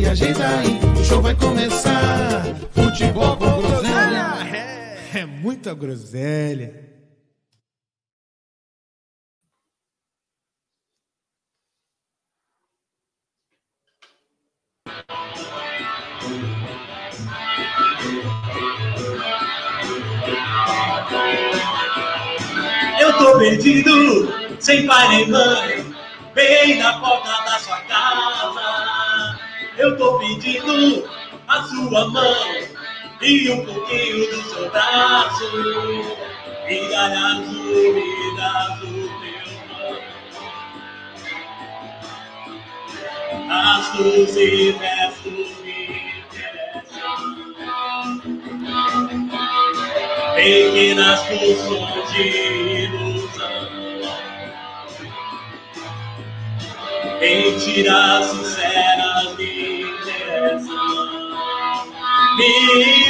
Se ajeita aí. O show vai começar. Futebol com groselha. É muita groselha. Eu tô perdido, sem pai nem mãe, bem na porta da sua casa. Eu tô pedindo a sua mão e um pouquinho do seu braço. Vida azul, vida azul, meu mano. Astros e versos me interessam. Pequenas pulsões de ilusão. Mentiras sinceras me interessam. Me.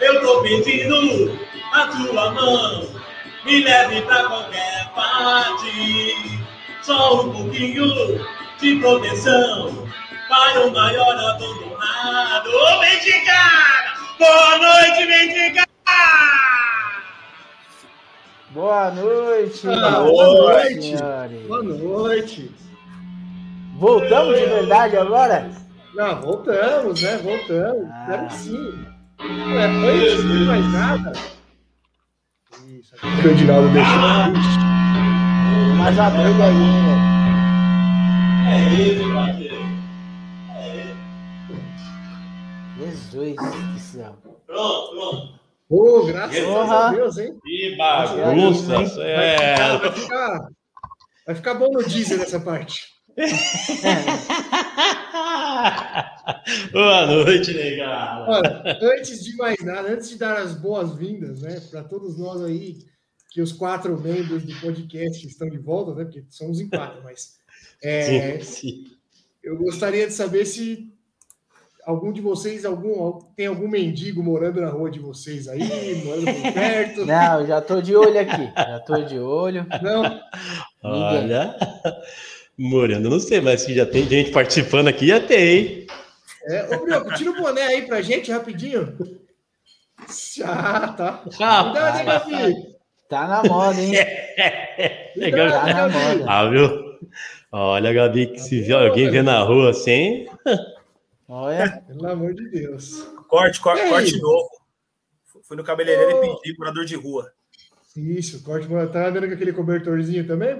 Eu tô pedindo a tua mão. Me leve pra qualquer parte. Só um pouquinho de proteção para o maior abandonado. Ô, mendigada! Boa noite, mendigada! Boa noite. Boa noite. senhores. Boa noite. Voltamos de verdade agora? Não, voltamos, né? Voltamos. Ah. Espero que sim. É, antes de mais nada. Isso, aqui que o Edinaldo deixou. Mais a doida aí, né? É ele, Matheus. Jesus do céu. Pronto, pronto. Ô, graças Porra. a Deus, hein? Que bagunça, Vai é. ficar, vai ficar, vai ficar bom no diesel nessa parte. Boa noite, negada. Olha, antes de mais nada, antes de dar as boas-vindas, né, para todos nós aí, que os quatro membros do podcast estão de volta, né, porque somos em quatro, mas é, Sim, sim. eu gostaria de saber se algum de vocês algum, tem algum mendigo morando na rua de vocês aí, morando por perto. Não, já tô de olho aqui. Já tô de olho. Não? Olha, Morando, não sei, mas se já tem gente participando aqui, já tem. É, ô, Brioco, tira o boné aí pra gente rapidinho. Ah, tá. Cuidado, hein, Gabi? Tá na moda, hein? Legal. Tá na moda. Ah, viu? Olha, Gabi, que se vê alguém vê na rua assim. Olha. Pelo amor de Deus. Corte, corte, corte novo. Fui no cabeleireiro e pedi morador de rua. Isso, corte. Tá andando com aquele cobertorzinho também?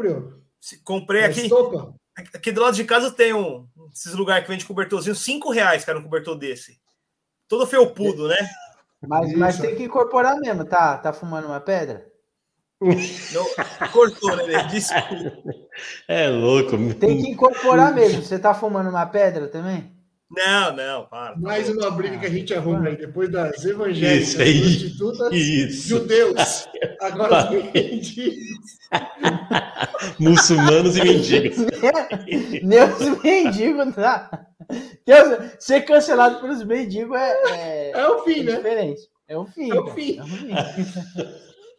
Se- Comprei Na aqui. estopa? Aqui do lado de casa tem um. Esses lugares que vende cobertorzinho, 5 reais, cara, um cobertor desse. Todo felpudo, né? Mas, mas tem que incorporar mesmo, tá? Tá fumando uma pedra? Não, cortou, né? Desculpa. É louco. Tem que incorporar mesmo. Você tá fumando uma pedra também? Não, não, para. Mais uma briga que a gente arruma aí, depois das evangélicas, Isso aí. prostitutas, Isso. judeus, agora os mendigos. Muçulmanos e mendigos. Meus mendigos, tá? Deus, ser cancelado pelos mendigos é, é, É o fim, é né? diferente. É o fim. É o cara. fim. É o fim.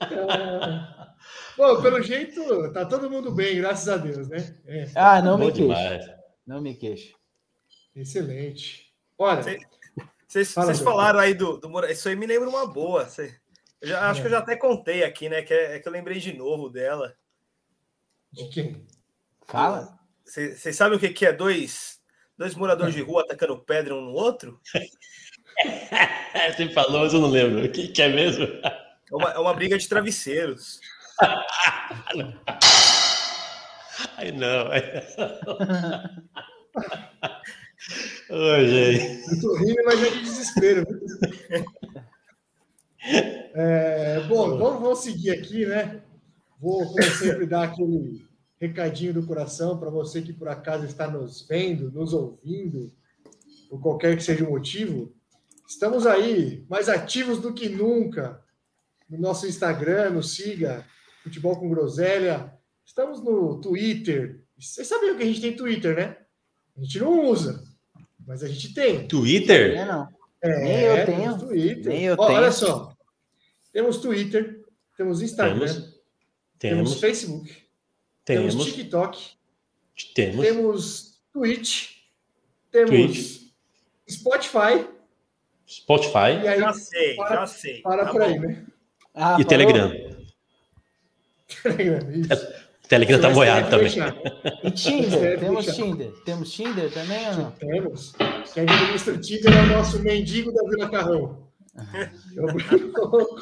Ah, Bom, pelo jeito, tá todo mundo bem, graças a Deus, né? É, Ah, não Bom me queixo. demais. Não me queixo. Excelente. Olha. Vocês falaram aí do, do Mora- Isso aí me lembra uma boa. Cê- eu já, acho que eu já até contei aqui, né? Que é, é que eu lembrei de novo dela. de quem? Fala. Vocês sabem o que, que é dois, dois moradores de rua atacando pedra um no outro? Você falou, mas eu não lembro. O que, que é mesmo? É uma, é uma briga de travesseiros. Ai, não. Oi, gente. Eu tô rindo, mas é de desespero. É, bom, vamos, vamos seguir aqui, né? Vou, como sempre, dar aquele recadinho do coração para você que por acaso está nos vendo, nos ouvindo por qualquer que seja o motivo, estamos aí mais ativos do que nunca no nosso Instagram, nos siga, Futebol com Groselha. Estamos no Twitter. Vocês sabem que a gente tem Twitter, né? A gente não usa, mas a gente tem. Twitter? É, não. É, Nem eu tenho. temos Twitter. Nem eu Ó, tenho. Olha só. Temos Twitter, temos Instagram, Temos. temos, Temos. Facebook, temos, Temos. TikTok, Temos. temos Twitch, temos Twitch. Spotify. Spotify E aí, Já sei, para, já sei. para Tá por aí, né? Ah, e parou? Telegram. Isso. Telegram tá boiado também. deixar. E Tinder? Temos deixar. Tinder? Temos Tinder também ou não? Temos. Quem administra o Tinder é o nosso mendigo da Vila Carrão. É Louco.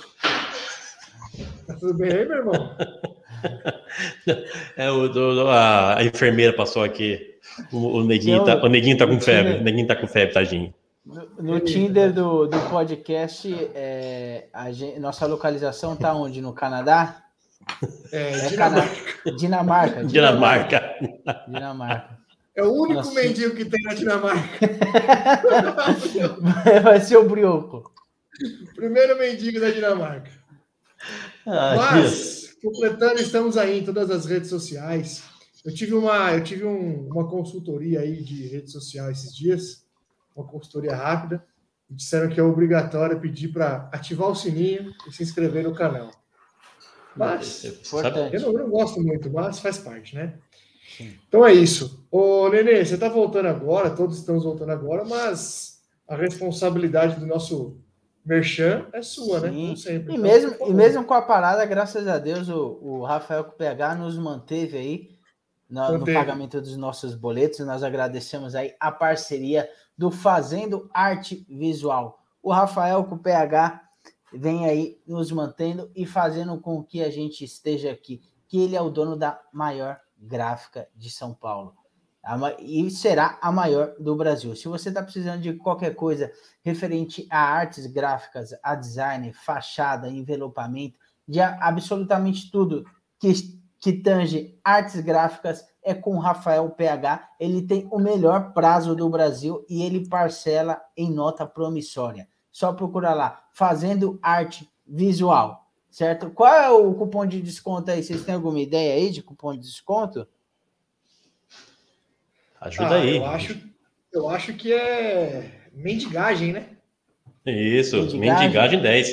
Tá tudo bem aí, meu irmão? É, o, do- a, a enfermeira passou aqui. O, o neguinho Tem tá, o- neguinho tá com febre. Tinder. O neguinho tá com febre, tadinho. No, no Tinder do, do podcast, é, a gen- nossa localização tá onde? No Canadá? É, É Dinamarca. Dinamarca. Dinamarca. Dinamarca. É o único Nossa. mendigo que tem na Dinamarca. Vai ser o Brioco. Primeiro mendigo da Dinamarca. Ah, Mas, completando, estamos aí em todas as redes sociais. Eu tive uma, eu tive um- uma consultoria aí de redes sociais esses dias, uma consultoria rápida, e disseram que é obrigatório pedir para ativar o sininho e se inscrever no canal. Mas Sabe- Importante. eu não, eu não gosto muito, mas faz parte, né? Então é isso. Ô, Nenê, você está voltando agora, todos estamos voltando agora, mas a responsabilidade do nosso merchan é sua, né? Sim. Como sempre. E Então, mesmo, e mesmo com a parada, graças a Deus, o, o Rafael com o PH nos manteve aí no Manteve. pagamento dos nossos boletos. Nós agradecemos aí a parceria do Fazendo Arte Visual. O Rafael com o PH vem aí nos mantendo e fazendo com que a gente esteja aqui, que ele é o dono da maior gráfica de São Paulo. E será a maior do Brasil. Se você está precisando de qualquer coisa referente a artes gráficas, a design, fachada, envelopamento, de absolutamente tudo que, que tange artes gráficas é com o Rafael PH. Ele tem o melhor prazo do Brasil e ele parcela em nota promissória. Só procurar lá, fazendo arte visual, certo? Qual é o cupom de desconto aí? Vocês têm alguma ideia aí de cupom de desconto? Ajuda Ah, aí. Eu acho, eu acho que é mendigagem, né? Isso, Mendigagem. mendigagem 10.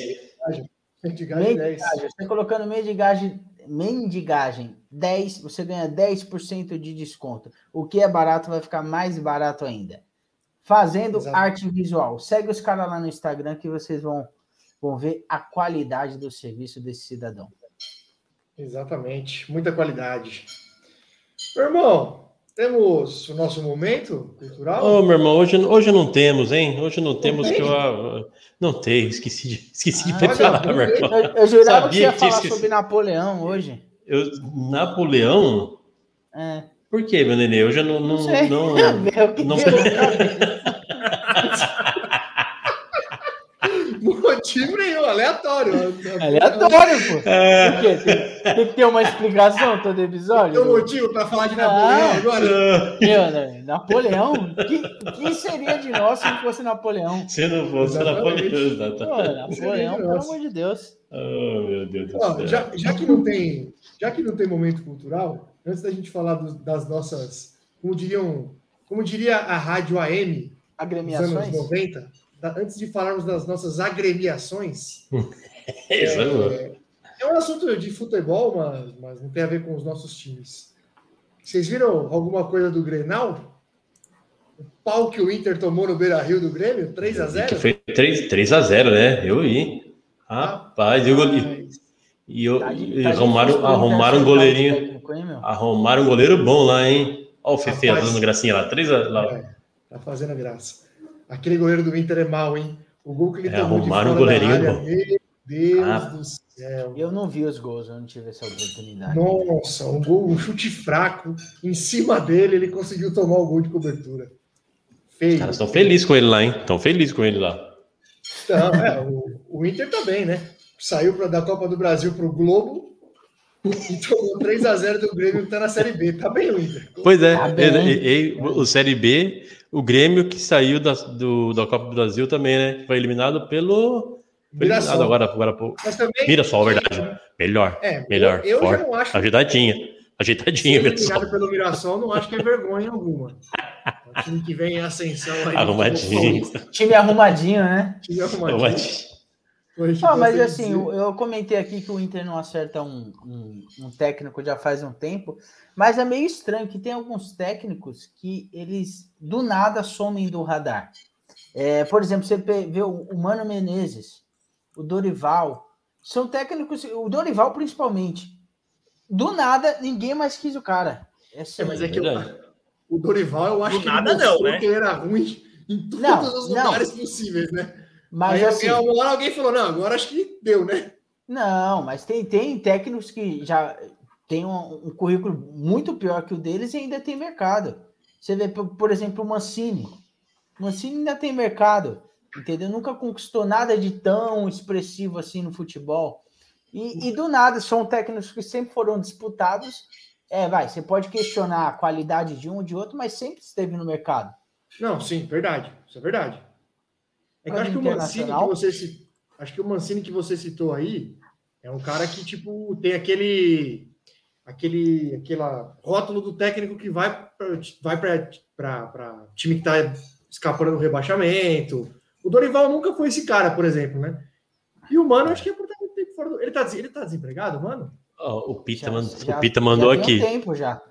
Mendigagem 10. Mendigagem. Você colocando mendigagem, mendigagem 10, você ganha 10% de desconto. O que é barato vai ficar mais barato ainda. Fazendo Exato. arte visual. Segue os caras lá no Instagram que vocês vão, vão ver a qualidade do serviço desse cidadão. Exatamente. Muita qualidade. Meu irmão, temos o nosso momento cultural? Ô, meu irmão, hoje, hoje não temos, hein? Hoje não temos tem? que eu. ah, Não tem, esqueci de, esqueci Ah, de preparar, olha, meu irmão. Eu, eu jurava Sabia que ia que falar esquecido. sobre Napoleão hoje. Eu, Napoleão? É. Por quê, meu nenê? Hoje eu não. Não, Não sei. não, Meu, que não- aleatório. Aleatório, pô. É, Por quê? Tem, tem que ter uma explicação todo episódio? Tem um motivo para falar de Napoleão Ah. agora? Meu, né? Napoleão? Que, que seria de nós se não fosse Napoleão? se não fosse Exatamente. Napoleão. Pô, Exatamente. Napoleão, pelo amor de Deus. Oh, meu Deus do Ó, céu. já, já que não tem, já que não tem momento cultural, antes da gente falar dos- das nossas, como diriam, como diria a rádio AM dos anos Agremiações? 90, da- antes de falarmos das nossas agremiações, Isso, é, é um assunto de futebol, mas, mas não tem a ver com os nossos times. Vocês viram alguma coisa do Grenal? O pau que o Inter tomou no Beira-Rio do Grêmio, 3 a 0 Que foi 3, 3 a 0 né? Eu vi. Rapaz, eu, e, e, eu, Tá e tá arrumaram, arrumaram um acertar goleirinho. técnico, hein? Arrumaram um goleiro bom lá, hein? Ó, o Fefe Rapaz. dando gracinha lá. 3 a, lá. É, tá fazendo graça. Aquele goleiro do Inter é mau, hein? O gol que ele É, tomou de arrumaram fora um goleirinho da área, meu Deus Ah. do céu. Eu não vi os gols, eu não tive essa oportunidade. Nossa, um gol, um chute fraco. Em cima dele, ele conseguiu tomar o gol de cobertura. Feio. Os caras estão felizes com ele lá, hein? Estão felizes com ele lá. Então, é, o, o Inter também, né? Saiu pra, da Copa do Brasil pro Globo e tomou 3 a 0 do Grêmio que tá na Série B. Tá bem o Inter. Pois é, Tá bem. ele- ele- o Série B, o Grêmio que saiu da, do, da Copa do Brasil também, né? Que foi eliminado pelo. Foi eliminado Mirassol. agora, agora pô. Mas também. Mirassol, verdade. Melhor. É, Melhor. Eu, eu não acho. Ajeitadinha. Ajeitadinha, Mirassol. eliminado pelo Mirassol, não acho que é vergonha alguma. É um time que vem em ascensão aí. Arrumadinho. Time arrumadinho, né? Time arrumadinho. Arrumadinho. Ah, mas assim, eu, eu comentei aqui que o Inter não acerta um, um, um técnico já faz um tempo, mas é meio estranho que tem alguns técnicos que eles do nada somem do radar. É, por exemplo, você vê o, Mano Menezes, o Dorival, são técnicos, o Dorival principalmente. Do nada, ninguém mais quis o cara. É É, mas é que o, o Dorival, eu acho Do que nada não, né? que ele era ruim em todos Não, os não. lugares possíveis, né? Mas Aí assim, alguém, alguém falou, não, agora acho que deu, né? Não, mas tem, tem técnicos que já têm um, um currículo muito pior que o deles e ainda tem mercado. Você vê, por, por exemplo, o Mancini. O Mancini ainda tem mercado, entendeu? Nunca conquistou nada de tão expressivo assim no futebol. E, e do nada, são técnicos que sempre foram disputados. É, vai, você pode questionar a qualidade de um ou de outro, mas sempre esteve no mercado. Não, sim, verdade. Isso é verdade. É que eu acho que o Mancini que você acho que o Mancini que você citou aí é um cara que tipo tem aquele aquele aquela rótulo do técnico que vai pra- vai para time que tá escapando do rebaixamento. O Dorival nunca foi esse cara, por exemplo, né? E o Mano, acho que é por tempo fora do... ele tá ele tá desempregado, mano? Ó, o, Pita Já- mand- já- o Pita mandou já tem aqui. um tempo já.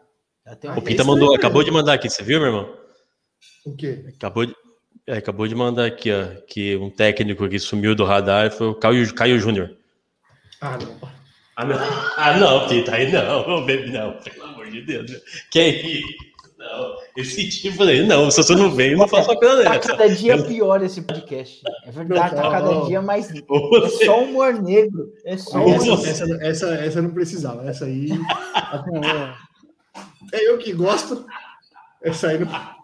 Já tem O. Pita mandou, aí, acabou velho. de mandar aqui, você viu, meu irmão? O quê? Acabou de, é, acabou de mandar aqui, ó, que um técnico que sumiu do radar foi o Caio, Caio Júnior. Ah, não. Ah, não. Ah, não, Pita, aí não, baby, não, pelo amor de Deus. né? Que é isso? Não, esse tipo aí, não, se você não vem, eu não faço uma coisa Tá dessa. cada dia pior esse podcast. É verdade, tá cada Não. dia mais. É Você- só humor negro. É só Aí, humor essa, essa, essa, essa não precisava. Essa aí negro. é eu que gosto. Essa aí não.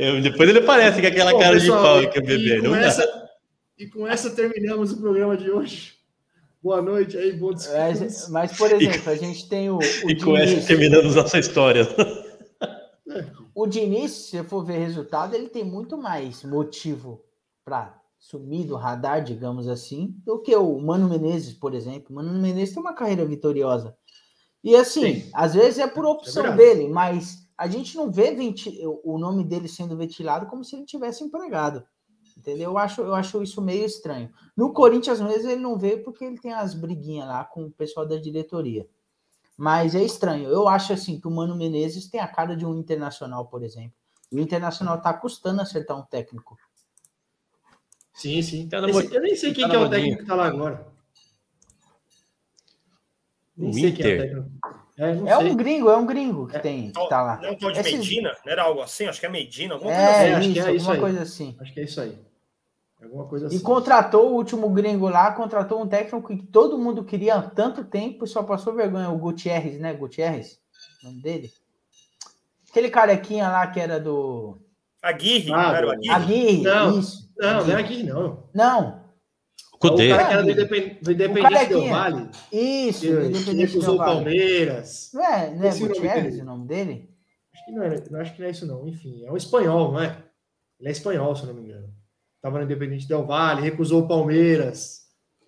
Eu- depois ele parece com aquela Bom, cara pessoal, de pau e- que é e bebê. dá. E com essa terminamos o programa de hoje. Boa noite aí, bom descanso. Mas, mas, por exemplo, a gente tem o, o E com essa Diniz. terminamos nossa história. O Diniz, se você for ver resultado, ele tem muito mais motivo para sumir do radar, digamos assim, do que o Mano Menezes, por exemplo. O Mano Menezes tem uma carreira vitoriosa. E assim, Sim. às vezes é por opção verdade. dele, mas a gente não vê venti- o nome dele sendo ventilado como se ele tivesse empregado. Entendeu? Eu acho, eu acho isso meio estranho. No Corinthians mesmo ele não vê porque ele tem as briguinhas lá com o pessoal da diretoria. Mas é estranho. Eu acho assim que o Mano Menezes tem a cara de um internacional, por exemplo. E o internacional tá custando acertar um técnico. Sim, sim. Tá na Esse- eu nem sei quem tá que é o técnico que tá lá agora. Nem O sei quem é o Inter? técnico. É, não É sei. um gringo, é um gringo que tem, que tá lá. Não, tal de Esses- Medina? Não era algo assim? Acho que é Medina, alguma coisa É, assim. acho que isso, é isso alguma aí. coisa assim. Acho que é isso aí. Alguma coisa E assim. contratou o último gringo lá, contratou um técnico que todo mundo queria há tanto tempo e só passou vergonha. O Gutierrez, né? Gutierrez, o nome dele. Aquele carequinha lá que era do Aguirre, Ah, não era o Aguirre? Aguirre, Não, isso. Não, não é aqui, não. Não, Cudê. É o cara que era do, Aguirre. Independ... do Independente Del. Vale, isso. que, que Independente recusou o Del Valle. Palmeiras. Não é, não é Esse é o nome Gutierrez dele. o nome dele? Acho que não, é, não, acho que não é isso, não. Enfim, é um espanhol, não é? Ele é espanhol, se eu não me engano. Tava no Independente Del Vale, recusou o Palmeiras.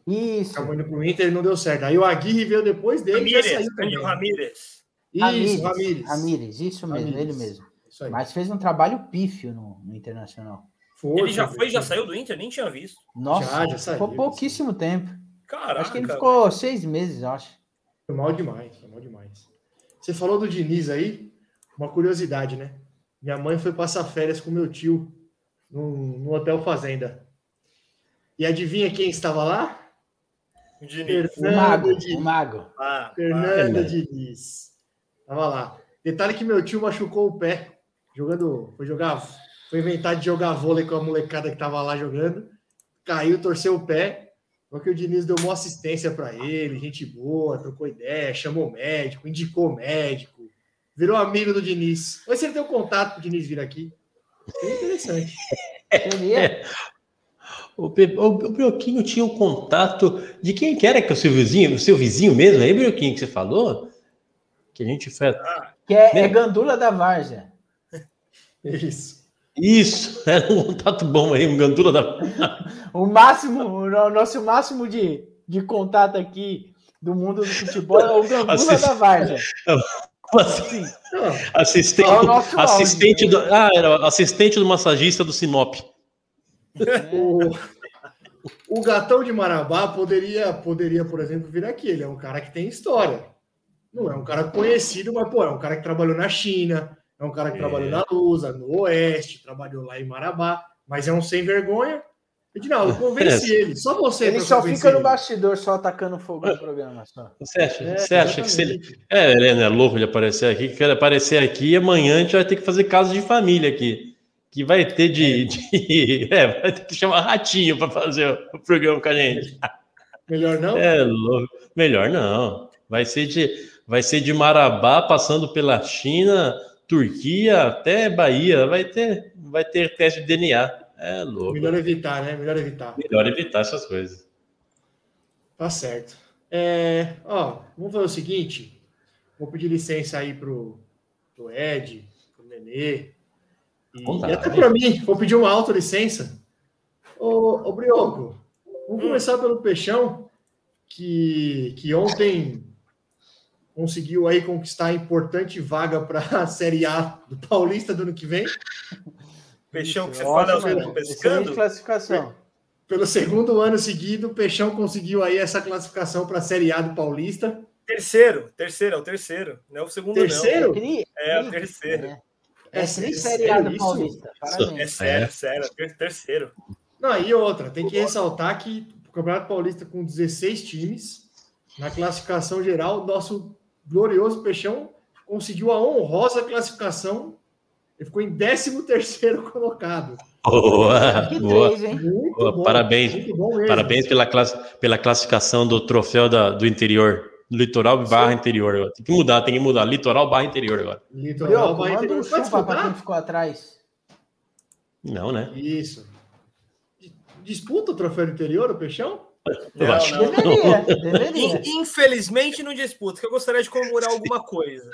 Isso. Acabou indo pro Inter e não deu certo. Aí o Aguirre veio depois dele e Ramírez, saiu também. Cândido Ramírez. Isso, Ramírez, Ramírez. Ramírez, isso mesmo, Ramírez. ele mesmo. Isso aí. Mas fez um trabalho pífio no, no Internacional. Foi, Ele já foi, já foi. saiu do Inter? Nem tinha visto. Nossa, Já, já saiu, foi pouquíssimo tempo. Caraca. acho que ele ficou seis meses, eu acho. Foi mal demais, foi mal demais. Você falou do Diniz aí, uma curiosidade, né? Minha mãe foi passar férias com meu tio no, no Hotel Fazenda. E adivinha quem estava lá? Diniz. O Mago, Fernando Diniz. o Mago. Ah, Fernando Fernando. Diniz. Tava lá. Detalhe que meu tio machucou o pé jogando, foi jogar, foi inventar de jogar vôlei com a molecada que tava lá jogando. Caiu, torceu o pé. Só que o Diniz deu uma assistência para ele, gente boa, trocou ideia, chamou médico, indicou médico, virou amigo do Diniz. Vai ser ele ter o contato pro Diniz vir aqui. Seria interessante. Seria. O, Pe- o, o Brioquinho tinha um contato de quem que era que é o seu vizinho, o seu vizinho mesmo, aí, Brioquinho, que você falou? Que a gente fez. Que é, Né? é gandula da várzea. Isso. Isso, era um contato bom aí, um gandula da. O máximo, o no- nosso máximo de, de contato aqui do mundo do futebol é o Gangula Assist- da Varja. Sim. Não, Assistente, É assistente áudio. do, ah, era assistente do massagista do Sinop. o, o gatão de Marabá poderia, poderia, por exemplo, vir aqui. Ele é um cara que tem história. Não é um cara conhecido, mas pô, é um cara que trabalhou na China, é um cara que É. trabalhou na Lusa, no Oeste, trabalhou lá em Marabá, mas é um sem vergonha. Edinaldo, convence ele. Só você. Ele só fica no ele. bastidor, só atacando fogo no programa. Só. Você acha, É, você acha que se ele. É, ele não é louco de aparecer aqui, que ele aparecer aqui e amanhã a gente vai ter que fazer caso de família aqui. Que vai ter de. de- é, vai ter que chamar ratinho para fazer o programa com a gente. Melhor não? É louco. Melhor não. Vai ser de, vai ser de Marabá, passando pela China, Turquia, até Bahia. Vai ter, vai ter teste de DNA. É louco. Melhor evitar, né? Melhor evitar. Melhor evitar essas coisas. Tá certo. É, ó, vamos fazer o seguinte. Vou pedir licença aí pro, pro Ed, pro Nenê. E, e até para mim, vou pedir uma autolicença. Ô, ô Brioco, vamos começar pelo Peixão, que, que ontem conseguiu aí conquistar a importante vaga para a Série A do Paulista do ano que vem. Peixão que você Ótimo, fala, mano. pescando. classificação. Pelo segundo ano seguido, o Peixão conseguiu aí essa classificação para a Série A do Paulista. Terceiro, terceiro, é o terceiro. Não é o segundo, Terceiro? Cri- É, o cri- terceiro. É, é É Série A do isso? Paulista. não. É sério, É. sério. ter- Terceiro. Não, e outra, tem que ressaltar que o Campeonato Paulista com 16 times, na classificação geral, nosso glorioso Peixão conseguiu a honrosa classificação. Ele ficou em 13º colocado. Boa, Que boa. três, hein? Muito Boa, bom. parabéns. Muito bom mesmo. Parabéns pela, classe, pela classificação do troféu da- do interior. Litoral barra interior. Tem que mudar, tem que mudar. Litoral barra interior agora. Litoral manda ter- um chupa disputar? quem ficou atrás. Não, né? Isso. Disputa o troféu do interior, o Peixão? Eu Não, acho. não. Deveria, deveria. In- Infelizmente não disputa, que eu gostaria de comemorar alguma coisa.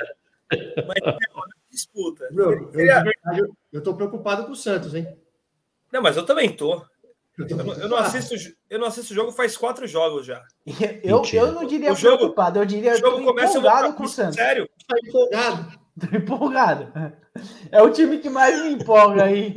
Mas não, não disputa. Meu, eu, verdade, eu, eu tô preocupado com o Santos, hein? Não, mas eu também tô. Eu, não, eu não assisto, eu não assisto jogo faz quatro jogos já. Eu, Mentira. eu não diria O jogo- preocupado, eu diria O jogo começa empolgado com o Santos. Sério? Tá empolgado. Tô empolgado. É o time que mais me empolga aí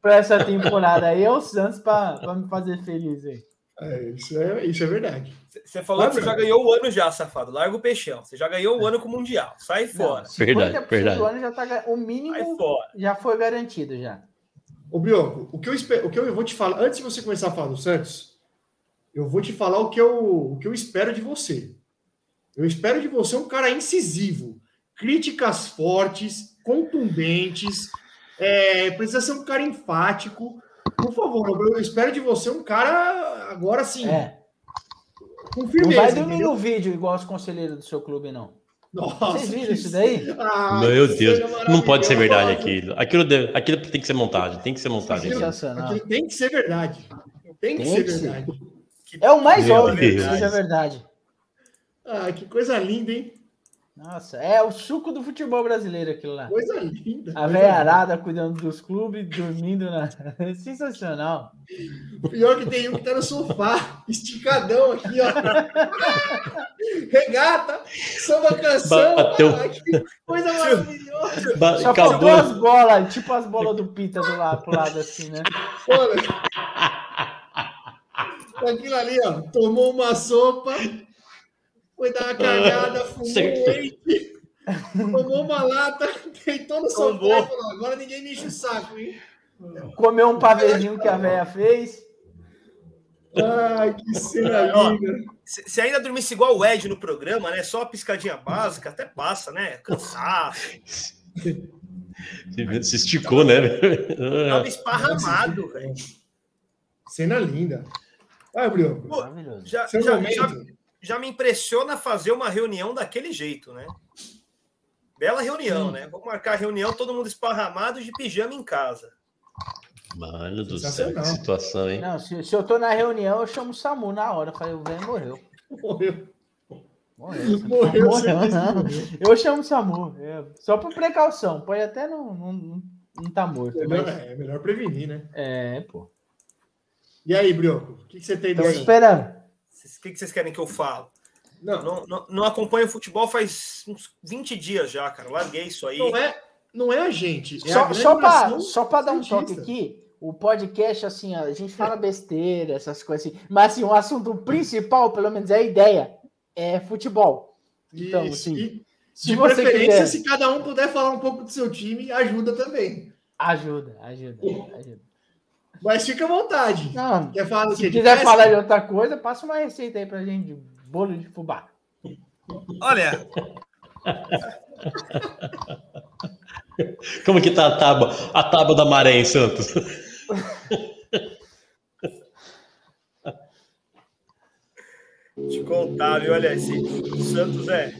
para essa temporada aí, é o Santos para me fazer feliz aí. É, isso, é, isso é verdade. Você falou que você já ganhou o ano já, safado. Larga o peixão. Você já ganhou o ano com o Mundial. Sai fora. Não, Verdade, 50% verdade. ano já tá o mínimo fora. já foi garantido já. Ô, Brioco, o que, eu espero, o que eu vou te falar, antes de você começar a falar do Santos, eu vou te falar o que eu, o que eu espero de você. Eu espero de você um cara incisivo, críticas fortes, contundentes, é, precisa ser um cara enfático. Por favor, eu espero de você um cara agora sim, É. com Não firmeza. vai dormir entendeu? no vídeo igual os conselheiros do seu clube, não. Nossa, Vocês viram que- isso daí? Ah, Meu que Deus, não pode ser verdade aquilo. Aquilo, deve- aquilo tem que ser montagem, tem que ser montagem. Aquilo- tem que ser verdade. Tem que Tem ser que ser. verdade. É o mais Meu óbvio que Deus. seja verdade. Ah, que coisa linda, hein? Nossa, é o suco do futebol brasileiro aquilo lá. Coisa linda. A coisa velha arada cuidando dos clubes, dormindo na. Sensacional. Pior que tem um que tá no sofá, esticadão aqui, ó. Regata, samba canção. Bateu. Ah, que coisa maravilhosa. Ba- Só faltou as bolas, tipo as bolas do Pita do lado, pro lado assim, né? Olha. Aquilo ali, ó. Tomou uma sopa, foi dar uma cagada, fumou um Certo. leite, tomou uma lata, deitou no sofá e falou: agora ninguém me enche o saco, hein? Comeu um pavezinho que a velha fez. Ai, que cena Ó, linda. Se ainda dormisse igual o Ed no programa, né? Só a piscadinha básica, até passa, né? Cansaço. Se esticou, né? Tava esparramado, velho. Cena linda. Vai, Brioco. Já, já, já, já me impressiona fazer uma reunião daquele jeito, né? Bela reunião, né? Vamos marcar a reunião, todo mundo esparramado de pijama em casa. Mano do céu, que situação, hein? Não, se, se eu tô na reunião, eu chamo o Samu na hora. Eu falei, o velho morreu. Morreu. Morreu. Morreu, Morreu. Eu chamo o Samu. é, só por precaução. Pode até não, não, não- tá morto. É melhor, mas- é melhor prevenir, né? É, pô. E aí, Brioco? O que, que você tem daí? esperando. O que que vocês querem que eu falo? Não, Não, não, não acompanho futebol faz uns 20 dias já, cara. Larguei isso aí. não é, não é a gente. É Só, só para só pra dar um santista. toque aqui, o podcast, assim, ó, a gente fala besteira, essas coisas assim, mas assim, o assunto principal, pelo menos é a ideia, é futebol. Então, Isso. assim, E, Se de você preferência, quiser, se cada um puder falar um pouco do seu time, ajuda também. ajuda, ajuda, ajuda. Mas fica à vontade. Não, Quer falar se quiser falar de outra coisa, passa uma receita aí pra gente de bolo de fubá. Olha, Como que tá a tábua, a tábua da maré em Santos? te contar, viu? Olha, esse Santos é.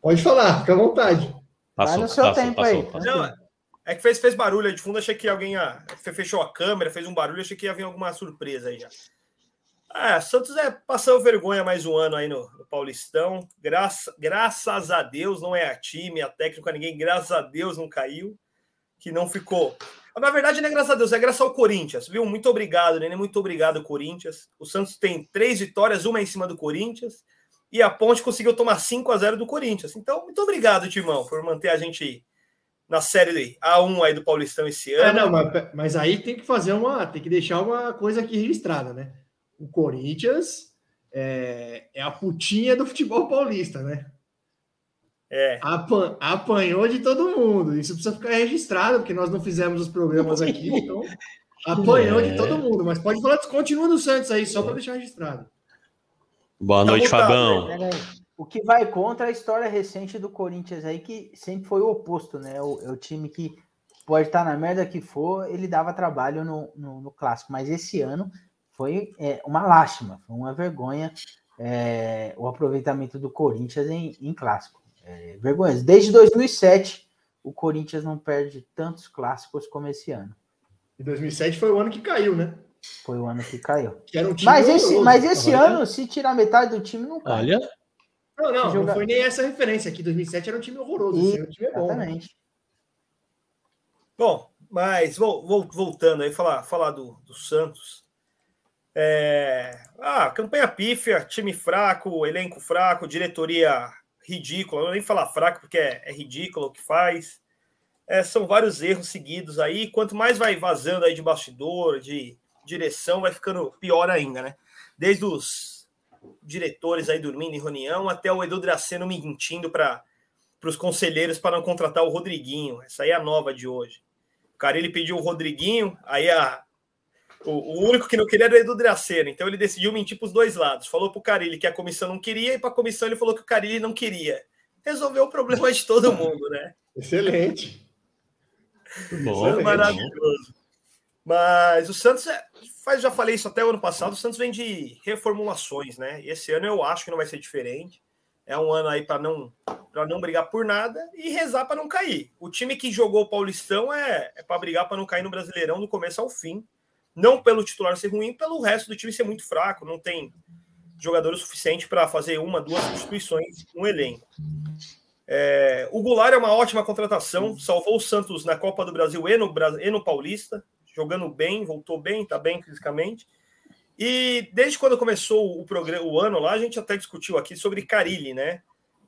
Pode falar, fica à vontade. Vai no seu tempo aí. Não, é que fez, fez barulho aí de fundo, achei que alguém ia, fe- fechou a câmera, fez um barulho, achei que ia vir alguma surpresa aí já. Ah, Santos é passou vergonha mais um ano aí no, no Paulistão. Graça, graças a Deus não é a time, a técnica, ninguém, graças a Deus não caiu, que não ficou. Na verdade, não é graças a Deus, é graças ao Corinthians, viu? Muito obrigado, né? Muito obrigado, Corinthians. O Santos tem três vitórias, uma em cima do Corinthians, e a Ponte conseguiu tomar 5 a 0 do Corinthians. Então, muito obrigado, Timão, por manter a gente na série A1 aí do Paulistão esse É, ano. não, mas, mas aí tem que fazer uma. Tem que deixar uma coisa aqui registrada, né? O Corinthians é, é a putinha do futebol paulista, né? É. Apan- apanhou de todo mundo. Isso precisa ficar registrado, porque nós não fizemos os programas aqui, então apanhou É. de todo mundo. Mas pode falar, continua do Santos aí, só para deixar registrado. Boa Tá noite, mutado, Fabão. Aí. O que vai contra a história recente do Corinthians aí, que sempre foi o oposto, né? O, é o time que pode estar na merda que for, ele dava trabalho no, no, no clássico. Mas esse ano foi é, uma lástima, foi uma vergonha é, o aproveitamento do Corinthians em, em clássico. É, vergonha. Desde 2007, o Corinthians não perde tantos clássicos como esse ano. E 2007 foi o ano que caiu, né? Foi o ano que caiu. Que um Mas esse, mas esse Agora- ano, se tirar metade do time, não cai. Olha, Não, não, joga- não foi nem essa referência aqui. 2007 era um time horroroso. Esse ano o time é bom. né? Exatamente. Bom, mas vol- vol- voltando aí, falar, falar do, do Santos. É, ah, campanha pífia, time fraco, elenco fraco, diretoria ridícula. Eu não vou nem falar fraco porque é, é ridículo o que faz. É, são vários erros seguidos aí. Quanto mais vai vazando aí de bastidor, de direção, vai ficando pior ainda, né? Desde os diretores aí dormindo em reunião até o Edu Draceno mentindo para os conselheiros para não contratar o Rodriguinho. Essa aí é a nova de hoje. O cara ele pediu o Rodriguinho, aí a, o, o único que não queria era o Edu Dracena, então ele decidiu mentir para os dois lados. Falou para o Carilli que a comissão não queria e para a comissão ele falou que o Carilli não queria. Resolveu o problema de todo mundo, né? Excelente. bom. Foi maravilhoso. Mas o Santos, é, faz, já falei isso até o ano passado, o Santos vem de reformulações, né? E esse ano eu acho que não vai ser diferente. É um ano aí para não para não brigar por nada e rezar para não cair. O time que jogou o Paulistão é, é para brigar para não cair no Brasileirão do começo ao fim. Não pelo titular ser ruim, pelo resto do time ser muito fraco. Não tem jogador o suficiente para fazer uma, duas substituições no elenco. É, o Goulart é uma ótima contratação, salvou o Santos na Copa do Brasil e no, e no Paulista, jogando bem, voltou bem, está bem fisicamente. E desde quando começou o programa, o ano lá, a gente até discutiu aqui sobre Carilli, né?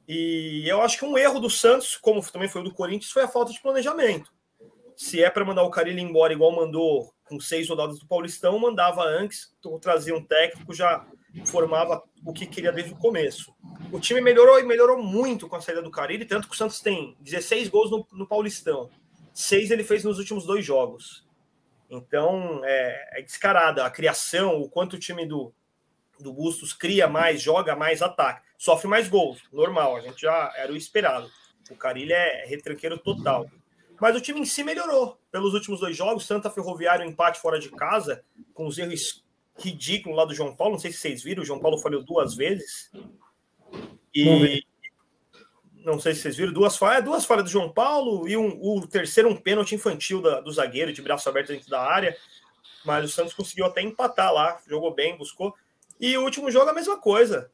E eu acho que um erro do Santos, como também foi o do Corinthians, foi a falta de planejamento. Se é para mandar o Carilli embora igual mandou com seis rodadas do Paulistão, mandava antes, trazia um técnico, já formava o que queria desde o começo. O time melhorou e melhorou muito com a saída do Carilli, tanto que o Santos tem 16 gols no, no Paulistão. Seis ele fez nos últimos dois jogos. Então, é, é descarada a criação, o quanto o time do, do Bustos cria mais, joga mais, ataca. Sofre mais gols, normal, a gente já era o esperado. O Carilli é retranqueiro total. Mas o time em si melhorou. Pelos últimos dois jogos, Santa Ferroviário empate fora de casa, com os erros ridículos lá do João Paulo. Não sei se vocês viram, o João Paulo falhou duas vezes. E. não sei se vocês viram, duas falhas, duas falhas do João Paulo e um, o terceiro um pênalti infantil da- do zagueiro, de braço aberto dentro da área. Mas o Santos conseguiu até empatar lá, jogou bem, buscou. E o último jogo a mesma coisa.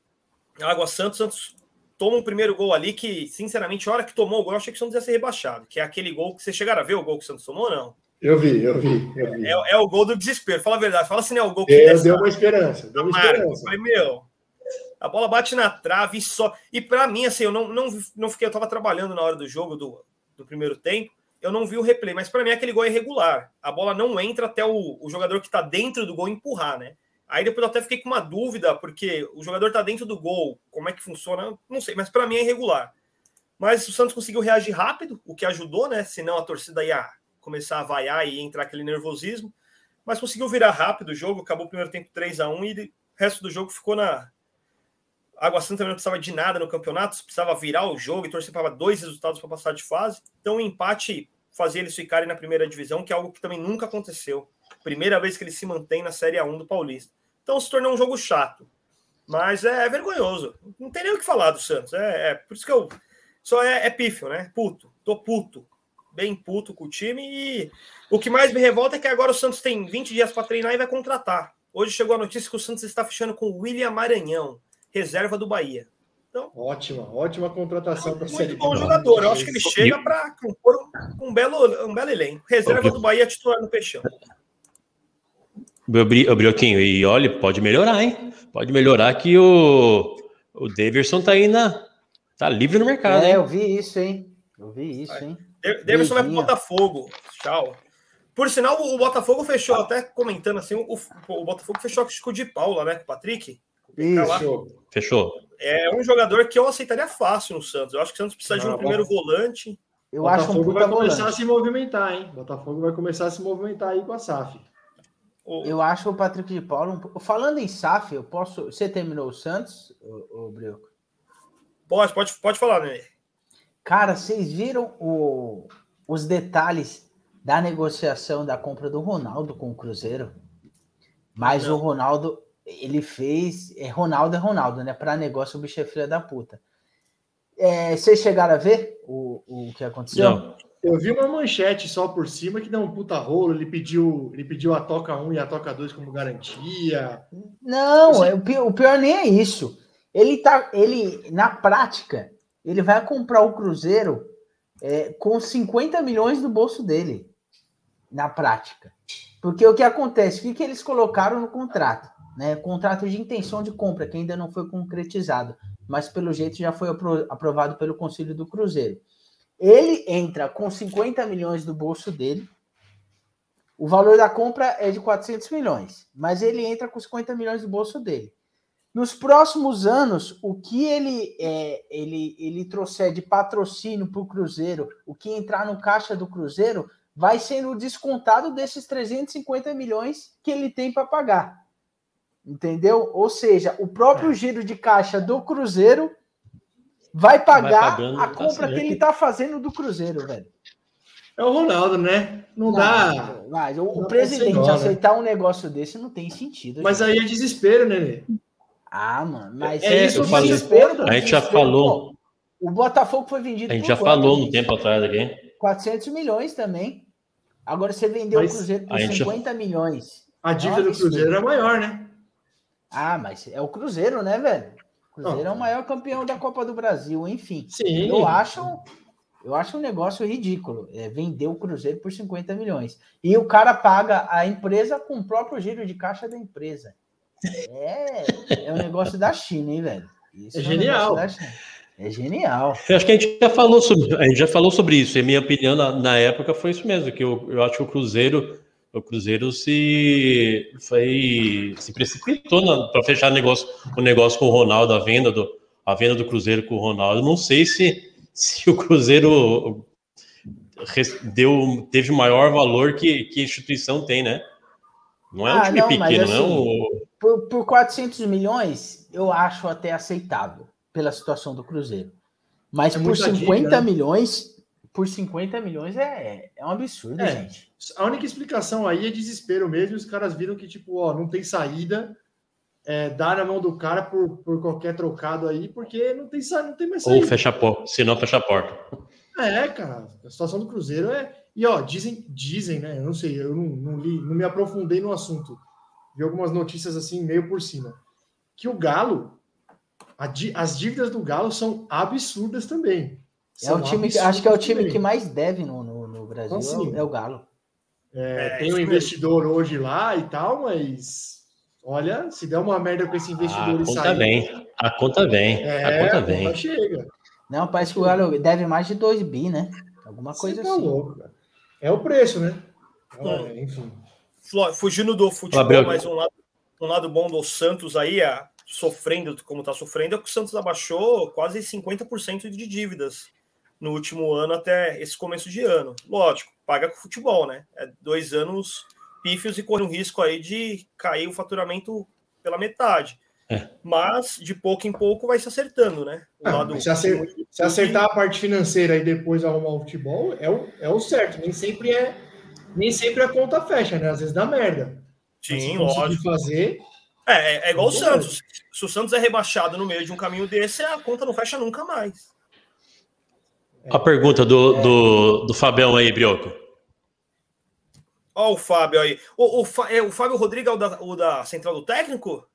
Água Santos, Santos toma um primeiro gol ali que, sinceramente, a hora que tomou o gol, eu achei que o Santos ia ser rebaixado. Que é aquele gol que vocês chegaram a ver o gol que o Santos tomou ou não? Eu vi, eu vi, eu vi. É, é o gol do desespero. Fala a verdade. Fala se não é o gol que desce deu uma esperança, deu uma esperança. Falei, meu, a bola bate na trave e só. E pra mim, assim, eu não, não, não fiquei, eu tava trabalhando na hora do jogo do, do primeiro tempo, eu não vi o replay, mas pra mim aquele gol é irregular. A bola não entra até o, o jogador que tá dentro do gol empurrar, né? Aí depois eu até fiquei com uma dúvida, porque o jogador tá dentro do gol, como é que funciona? Não sei, mas pra mim é irregular. Mas o Santos conseguiu reagir rápido, o que ajudou, né? Senão a torcida ia começar a vaiar e entrar aquele nervosismo. Mas conseguiu virar rápido o jogo, acabou o primeiro tempo 3 a 1 e o resto do jogo ficou na. Água Santa não precisava de nada no campeonato, precisava virar o jogo e torcer para dois resultados para passar de fase. Então o empate fazia eles ficarem na primeira divisão, que é algo que também nunca aconteceu. Primeira vez que eles se mantêm na Série A1 do Paulista. Então se tornou um jogo chato. Mas é, é vergonhoso. Não tem nem o que falar do Santos. É, é por isso que eu. Só é, é pífio, né? Puto. Tô puto. Bem puto com o time. E o que mais me revolta é que agora o Santos tem 20 dias para treinar e vai contratar. Hoje chegou a notícia que o Santos está fechando com o William Maranhão, reserva do Bahia. Ótima, ótima contratação para a Série Muito bom jogador. Eu acho que ele chega para compor um, um belo, um belo elenco. Reserva do Bahia titular no Peixão. Brioquinho, e olha, pode melhorar, hein? Pode melhorar que o, o Daverson tá aí na. Tá livre no mercado, É, hein? eu vi isso, hein? Eu vi isso, hein? Davidson vai pro. Botafogo. Tchau. Por sinal, o Botafogo fechou, até comentando assim, o, o Botafogo fechou com o de Paula, né? Com o Patrick. Isso. Fechou. É um jogador que eu aceitaria fácil no Santos. Eu acho que o Santos precisa de um Não, primeiro volante. Eu acho um Botafogo puta vai começar volante. a se movimentar, hein? Botafogo vai começar a se movimentar aí com a SAF. O- Eu acho o Patrick de Paulo. um Falando em SAF, eu posso. Você terminou o Santos, o, Brioco? Pode, pode, pode falar, né? Cara, vocês viram o- os detalhes da negociação da compra do Ronaldo com o Cruzeiro? Mas Não. o Ronaldo, ele fez. É, Ronaldo é Ronaldo, né? Para negócio, o bicho é filha da puta. É, vocês chegaram a ver o, o que aconteceu? Não. Eu vi uma manchete só por cima que dá um puta rolo. Ele pediu, ele pediu a Toca 1 e a Toca 2 como garantia. Não, é, o, pior, o pior nem é isso. Ele tá, ele na prática, ele vai comprar o Cruzeiro é, com 50 milhões do bolso dele, na prática. Porque o que acontece? O que, que eles colocaram no contrato? Né? Contrato de intenção de compra, que ainda não foi concretizado, mas pelo jeito já foi apro- aprovado pelo Conselho do Cruzeiro. Ele entra com 50 milhões do bolso dele, o valor da compra é de 400 milhões, mas ele entra com 50 milhões do bolso dele. Nos próximos anos, o que ele é, ele, ele trouxer de patrocínio para o Cruzeiro, o que entrar no caixa do Cruzeiro, vai sendo descontado desses 350 milhões que ele tem para pagar. Entendeu? Ou seja, o próprio giro de caixa do Cruzeiro vai pagar pagando, a tá compra que ele está fazendo do Cruzeiro, velho. É o Ronaldo, né? Não, dá. Mas o, não o dá presidente né? aceitar um negócio desse não tem sentido. Mas gente. aí é desespero, né? Ah, mano, mas É isso, o eu falei. desespero do A gente já falou. pô, O Botafogo foi vendido A gente por já quanto, falou no gente? tempo atrás aqui. 400 milhões também. Agora você vendeu Mas o Cruzeiro por a gente já- 50 milhões. A dívida do absurdo. Cruzeiro é maior, né? Ah, mas é o Cruzeiro, né, velho? O Cruzeiro Não. é o maior campeão da Copa do Brasil, enfim. Sim. Eu acho, eu acho um negócio ridículo. É, vender o Cruzeiro por 50 milhões. E o cara paga a empresa com o próprio giro de caixa da empresa. É, é um negócio da China, hein, velho? Isso É um genial. É genial. Eu acho que a gente já falou sobre, a gente já falou sobre isso. E a minha opinião na, na época foi isso mesmo, que eu, eu acho que o Cruzeiro, o Cruzeiro se foi se precipitou para fechar negócio, o negócio com o Ronaldo, a venda do a venda do Cruzeiro com o Ronaldo. Não sei se se o Cruzeiro deu teve maior valor que, que a instituição tem, né? Não é um Ah, time não, pequeno, não é assim, um, Por, por 400 milhões, eu acho até aceitável pela situação do Cruzeiro. Mas É por muita 50 dívida, né? milhões, por 50 milhões é, é um absurdo, É. gente. A única explicação aí é desespero mesmo. Os caras viram que, tipo, ó, não tem saída. É, dá na mão do cara por, por qualquer trocado aí, porque não tem, não tem mais ou saída. fecha a porta, se não fecha a porta. É, cara, a situação do Cruzeiro é. E ó, dizem, dizem, né? Eu não sei, eu não, não li, não me aprofundei no assunto. Vi algumas notícias assim, meio por cima. Que o Galo a as dívidas do Galo são absurdas também. É o time, acho que é o time absurdas que também. mais deve no, no, no Brasil, o- assim, é o Galo. É, É, tem um investidor hoje lá e tal, mas olha, se der uma merda com esse A investidor e conta sair, vem. A conta vem. é, a conta a vem. conta chega. Não, parece que o Galo deve mais de 2 bi, né? Alguma coisa Você tá assim. louco. É o preço, né? Hum. É, enfim. Fugindo do futebol, Gabriel. mas um lado, um lado bom do Santos aí, é, sofrendo como está sofrendo, é que o Santos abaixou quase 50% de dívidas no último ano até esse começo de ano. Lógico, paga com futebol, né? É dois anos pífios e corre um risco aí de cair o faturamento pela metade. É. Mas de pouco em pouco vai se acertando, né? O Ah, se, acer- se acertar a parte financeira e depois arrumar o futebol, é o, é o certo. Nem sempre é nem sempre a conta fecha, né? Às vezes dá merda. Mas se Sim, lógico. fazer, É, é, é igual o Muito Santos. Se o Santos é rebaixado no meio de um caminho desse, a conta não fecha nunca mais. A pergunta do, do, do Fabião aí, Brioco. Ó, o Fábio aí. O, o, é, o Fábio Rodrigues é o da, o da Central do Técnico?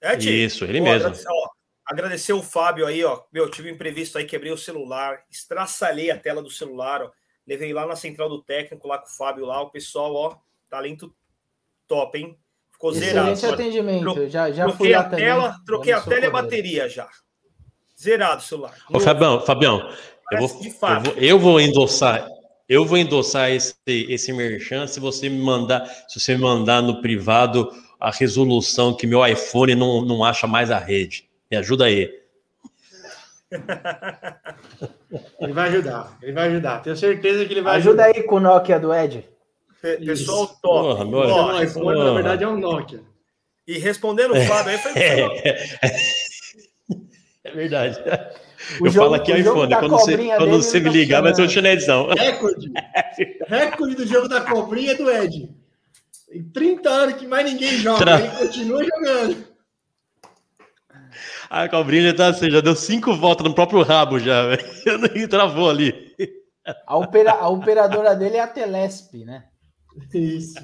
É, Ti? Isso, ele Pô, mesmo. Agradecer, ó, agradecer o Fábio aí, ó. Meu, tive um imprevisto aí, quebrei o celular, estraçalhei a tela do celular, ó. Levei lá na Central do Técnico, lá com o Fábio lá. O pessoal, ó, talento top, hein? Ficou zerado. Excelente atendimento. Tro- já, já fui troquei a também. tela, troquei já a tela e a bateria já. Zerado o celular. Ô. Fabião, Fabião, eu vou, de eu fato. vou, eu vou endossar, eu vou endossar esse, esse merchan se você me mandar, se você me mandar no privado a resolução que meu iPhone não, não acha mais a rede. Me ajuda aí. ele vai ajudar. Ele vai ajudar. Tenho certeza que ele vai Ajuda ajudar. aí com o Nokia do Ed. Pe- Pessoal Isso. top. Porra, meu- É Ó, um iPhone, na verdade é um Nokia. e respondendo o Fábio aí, foi É verdade. O eu jogo- falo aqui o jogo iPhone, quando você, quando dele você me tá ligar, vai ser o funcionando. chinezão. Recorde. Recorde do jogo da cobrinha do Ed. Tem 30 anos que mais ninguém joga. Tra- Ele continua jogando. A cobrinha já, tá, assim, já deu cinco voltas no próprio rabo já, velho. E travou ali. A, opera- a operadora dele é a Telesp, né? Isso.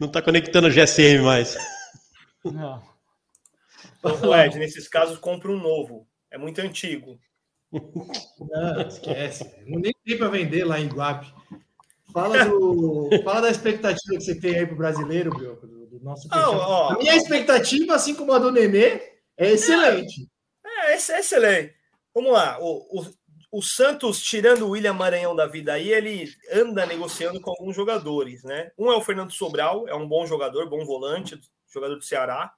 Não tá conectando GSM mais. Não. Então, Ed, nesses casos, compra um novo. É muito antigo. Não, esquece. Não nem tem para vender lá em Iguape. Fala, do, fala da expectativa que você tem aí pro brasileiro, Brioco, do, do nosso Não, fechado. ó. A minha expectativa, assim como a do Nenê, é excelente. É, esse é excelente. Vamos lá. O, o, o Santos, tirando o William Maranhão da vida aí, ele anda negociando com alguns jogadores, né? Um é o Fernando Sobral, é um bom jogador, bom volante, jogador do Ceará.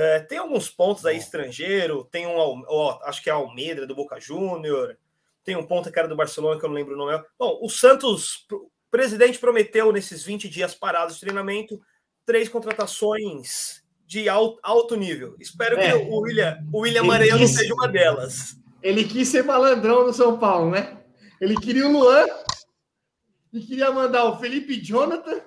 É, tem alguns pontos aí estrangeiro, tem um, ó, acho que é Almeida do Boca Júnior, tem um ponto que era do Barcelona, que eu não lembro o nome. Bom, o Santos, o presidente prometeu nesses 20 dias parados de treinamento três contratações de alto, alto nível. Espero É. que o William, o William não disse- seja uma delas. Ele quis ser malandrão no São Paulo, né? Ele queria o Luan e queria mandar o Felipe Jonathan,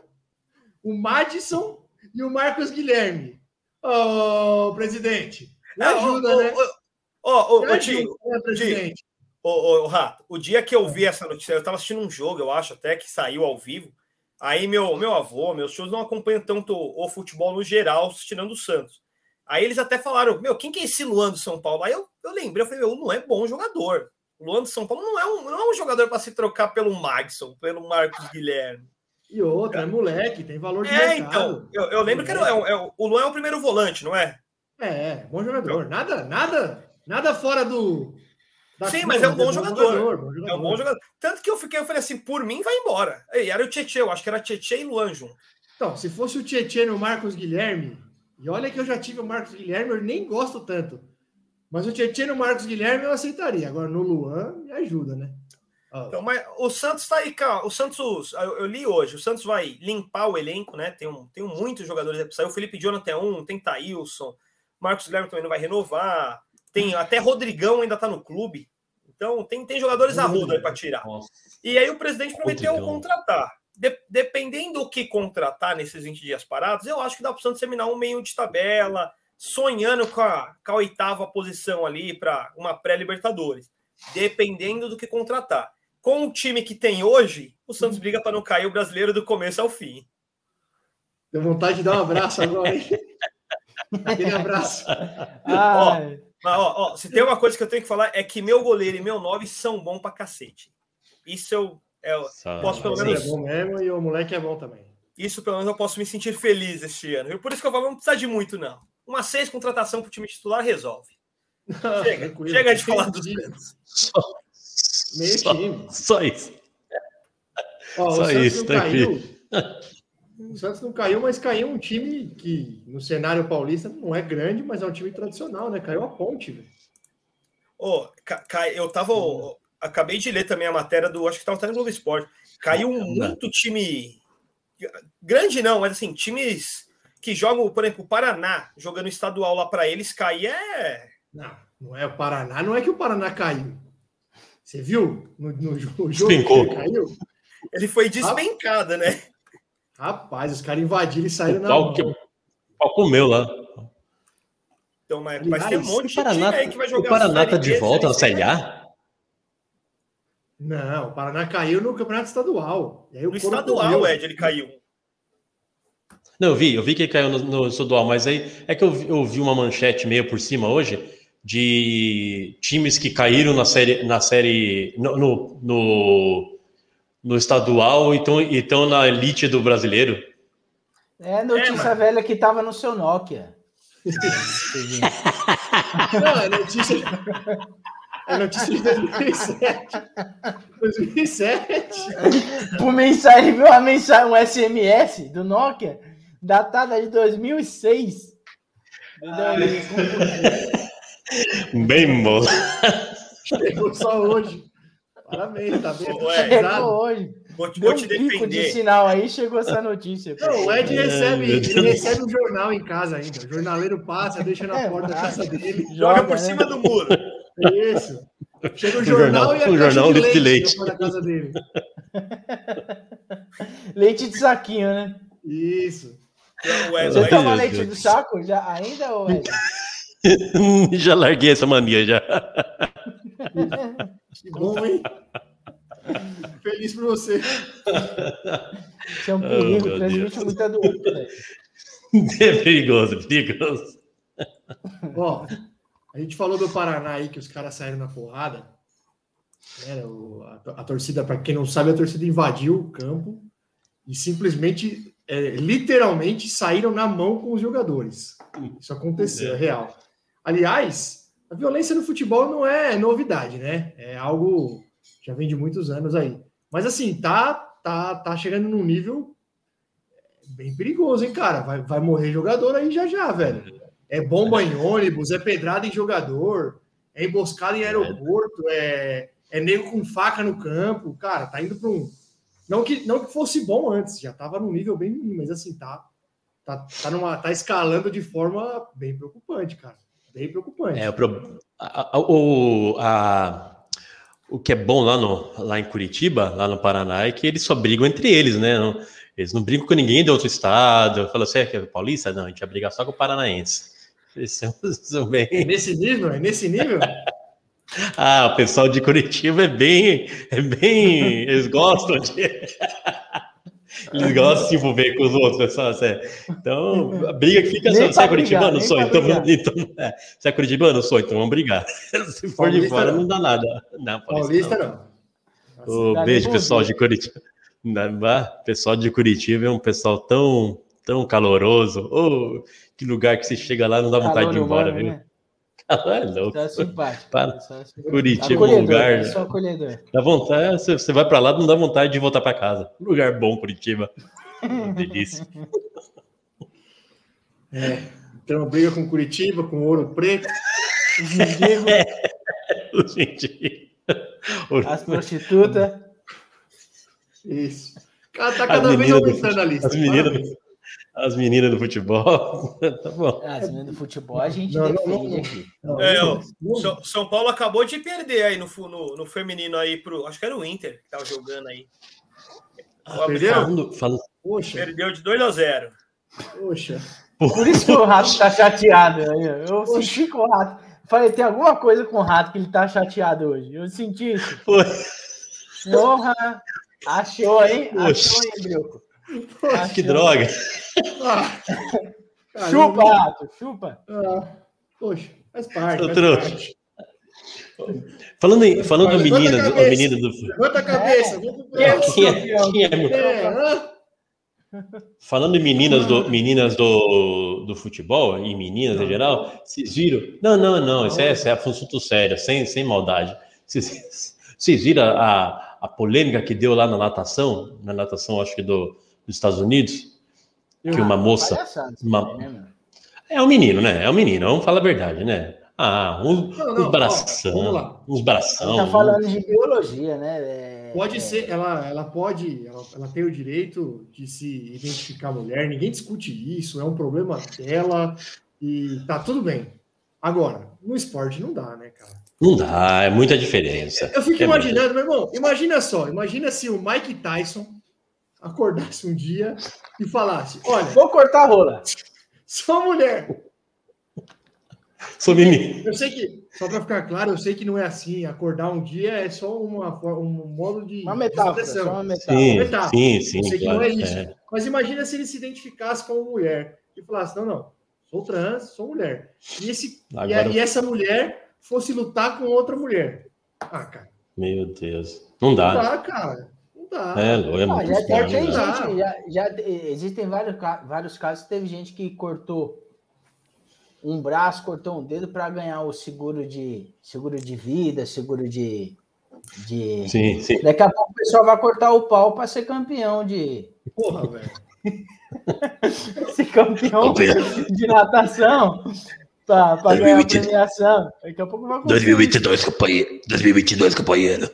o Madison e o Marcos Guilherme. Ô, presidente, me ajuda, Ah, ô, né? ô, Ó, ô, Tigo, né, presidente? ô, Rato, o dia que eu vi essa notícia, eu estava assistindo um jogo, eu acho até que saiu ao vivo. Aí meu, meu avô, meus tios não acompanham tanto o futebol no geral, tirando o Santos. Aí eles até falaram, meu, quem que é esse Luan do São Paulo? Aí eu, eu lembrei, eu falei, meu, não é bom jogador. O Luan do São Paulo não é um, não é um jogador para se trocar pelo Madison, pelo Marcos Guilherme. E outra, é moleque, tem valor de É, mercado. então, eu, eu lembro que era, é, é o Luan é o primeiro volante, não é? É, bom jogador. Nada, nada, nada fora do. Sim, mas é um bom bom jogador. bom É um bom jogador. Tanto que eu fiquei, eu falei assim, por mim, vai embora. E era o Tietchan, eu acho que era Tietchan e Luan junto. Então, se fosse o Tietchan e o Marcos Guilherme, e olha que eu já tive o Marcos Guilherme, eu nem gosto tanto. Mas o Tietchan e o Marcos Guilherme eu aceitaria. Agora no Luan, me ajuda, né? Ó, Então, mas o Santos tá aí, cara. O Santos, eu, eu li hoje, o Santos vai limpar o elenco, né? Tem, um, tem muitos jogadores aí pra sair. O Felipe Jonathan é um, tem Thailson, Marcos Guilherme também não vai renovar. Tem até Rodrigão ainda tá no clube. Então, tem, tem jogadores a roda aí pra tirar. E aí o presidente prometeu Rodrigão. contratar. De- dependendo do que contratar nesses 20 dias parados, eu acho que dá para o Santos terminar um meio de tabela, sonhando com a, com a oitava posição ali para uma pré-Libertadores. Dependendo do que contratar. Com o time que tem hoje, o Santos briga para não cair o brasileiro do começo ao fim. Deu vontade de dar um abraço agora, hein? Aquele abraço. Mas, ó, ó, se tem uma coisa que eu tenho que falar é que meu goleiro e meu 9 são bons pra cacete. Isso eu, eu Só- posso pelo Ele menos é bom mesmo e o moleque é bom também. Isso, pelo menos, eu posso me sentir feliz este ano. E por isso que eu falo, não precisa de muito, não. Uma seis contratação para o time titular resolve. Chega, chega de falar dos Santos. Só, Meio só- time. só isso. Ó, o Só Santos isso, não tranquilo. caiu. O Santos não caiu, mas caiu um time que no cenário paulista não é grande, mas é um time tradicional, né? Caiu a ponte, velho. Cai- eu tava. acabei de ler também a matéria do. Acho que estava até no Globo Esporte. Caiu muito time. Grande não, mas assim, times que jogam, por exemplo, o Paraná, jogando estadual lá para eles, cair é. Não, não é o Paraná, não é que o Paraná caiu. Você viu no, no jogo Despencou. que ele caiu? Ele foi despencada, né? Rapaz, os caras invadiram e saíram O na pau, que, o pau comeu lá. Então, mas, mas tem um Aliás, monte de Paraná, time aí que vai jogar. o Paraná tá de volta na Série. A? Não, o Paraná caiu no campeonato estadual. E aí o No estadual, comeu. Ed, ele caiu. Não, eu vi, eu vi que ele caiu no, no estadual, mas aí é que eu, vi- eu vi uma manchete meio por cima hoje de times que caíram na série, na série no, no, no, no estadual e estão na elite do brasileiro. é notícia mas- velha que tava no seu Nokia. Não, é notícia. É notícia de 2007. 2007. Por mensagem, viu uma mensagem, um SMS do Nokia, datada de 2006. Bem bom. Chegou só hoje. Parabéns, tá bem Ed, Chegou hoje. Vou, te- vou um te pico de defender. sinal aí, chegou essa notícia. Não, o Ed recebe, ele recebe um jornal em casa ainda. O jornaleiro passa, deixa na É, porta da casa dele. Joga Joga, por né? cima do muro. Isso. Chega o jornal, jornal- e a um caixa jornal de litro de leite, leite. da casa dele. Leite de saquinho, né? Isso. O Ed, Você o toma leite do saco já ainda, ou Ed? já larguei essa mania já. Que bom, hein? Feliz por você. Isso é um Oh, perigo, meu transmite Deus. muita doença. velho. É perigoso, perigoso. Ó, a gente falou do Paraná aí, que os caras saíram na porrada. Né, o- a, a torcida, para quem não sabe, a torcida invadiu o campo e simplesmente, é, literalmente, saíram na mão com os jogadores. Isso aconteceu, é real. Aliás, a violência no futebol não é novidade, né? É algo que já vem de muitos anos aí. Mas assim, tá, tá, tá chegando num nível bem perigoso, hein, cara? Vai, vai morrer jogador aí já já, velho. É bomba em ônibus, é pedrada em jogador, é emboscada em aeroporto, é, é nego com faca no campo. Cara, tá indo para um. Não que, não que fosse bom antes, já tava num nível bem ruim, mas assim, tá, tá, tá, numa, tá escalando de forma bem preocupante, cara. Bem preocupante. É, o, pro- a- a- o, a- o que é bom lá, no, lá em Curitiba, lá no Paraná, é que eles só brigam entre eles, né? Não- eles não brigam com ninguém de outro estado. Fala, você é que é paulista? Não, a gente vai brigar só com o paranaense. Eles são, são bem... É nesse nível? É nesse nível? Ah, o pessoal de Curitiba é bem... É bem... Eles gostam de... Eles gostam de se envolver com os outros, pessoal. assim. Então, a briga que fica assim, você é curitibano? Sou, então, então é. Você é curitibano? Sou, então vamos brigar. Se for de Paulista fora, não. não dá nada. Não, Paulista não. não. Ô, Dá beijo, pessoal de Curitiba. Pessoal de Curitiba é um pessoal tão, tão caloroso. Ô, que lugar que você chega lá não dá vontade Calor de ir embora, humano, viu? né? É louco. Só simpático. Para. Só simpático. Curitiba é um Acolhedor, lugar. é só acolhedor. Dá vontade, você, você vai pra lá, não dá vontade de voltar pra casa. Lugar bom, Curitiba. Delícia. É. Então, briga com Curitiba, com Ouro Preto. Os mendigos, Gente. as prostitutas. Isso. Cara, tá As cada vez meninas do aumentando a lista. As meninas, as meninas do futebol. tá bom. Ah, não é do futebol, a gente Não, não, defende não. aqui. É, ó. São, São Paulo acabou de perder aí no, no, no feminino aí pro. Acho que era o Inter que tava jogando aí. O perdeu? Falando, falando, Poxa, Perdeu de 2 a 0 poxa. Por isso que o rato tá chateado. aí, ó. Eu senti com o rato. Falei, tem alguma coisa com o rato que ele tá chateado hoje. Eu senti isso. Foi. Porra! Achou, hein? Poxa. Achou, hein, Brioco? Que droga. Ah, Chupa, Rato, chupa. Ah, poxa, faz parte. Faz parte. Falando, em, falando Levanta a meninas, cabeça. meninas do Levanta a cabeça, vamos pro Quem é quem é, quem é- É, ah, Falando em meninas do, meninas do, do futebol e meninas em geral, vocês viram? Não, não, não, isso é, isso é assunto sério, sem, sem maldade. Vocês, vocês viram a, a polêmica que deu lá na natação, na natação, acho que do, dos Estados Unidos, que uma moça. Uma- né? É um menino, né? É um menino, vamos falar a verdade, né? Ah, uns, Não, não, uns ó, bração, lá. uns bração. Tá falando de biologia, né? É- Pode é- ser, ela, ela pode, ela, ela tem o direito de se identificar mulher, ninguém discute isso, é um problema dela e tá tudo bem. Agora, no esporte não dá, né, cara? Não dá, é muita diferença. Eu fico É imaginando, meu irmão, imagina só, imagina se o Mike Tyson acordasse um dia e falasse: Olha, Vou cortar a rola. sou mulher. Sou menino. Eu sei que, só para ficar claro, eu sei que não é assim. Acordar um dia é só uma, um modo de. Uma de metáfora, expressão. só uma metáfora. Sim, metáfora. sim, sim. Eu sei que claro, não é isso. é. Mas imagina se ele se identificasse como mulher e falasse: não, não, sou trans, sou mulher. E, esse, Agora- e essa mulher fosse lutar com outra mulher. Ah, cara, Meu Deus. Não não dá. dá, cara. Não dá. É, é muito já, tem gente, já, já existem vários, vários casos. Teve gente que cortou um braço, cortou um dedo para ganhar o seguro de seguro de vida, seguro de, de... Sim, sim. Daqui a pouco o pessoal vai cortar o pau para ser campeão de Porra, velho. ser campeão de natação para ganhar a 2020. premiação. Daqui a pouco vai acontecer 2022, companheiro. 2022, companheiro.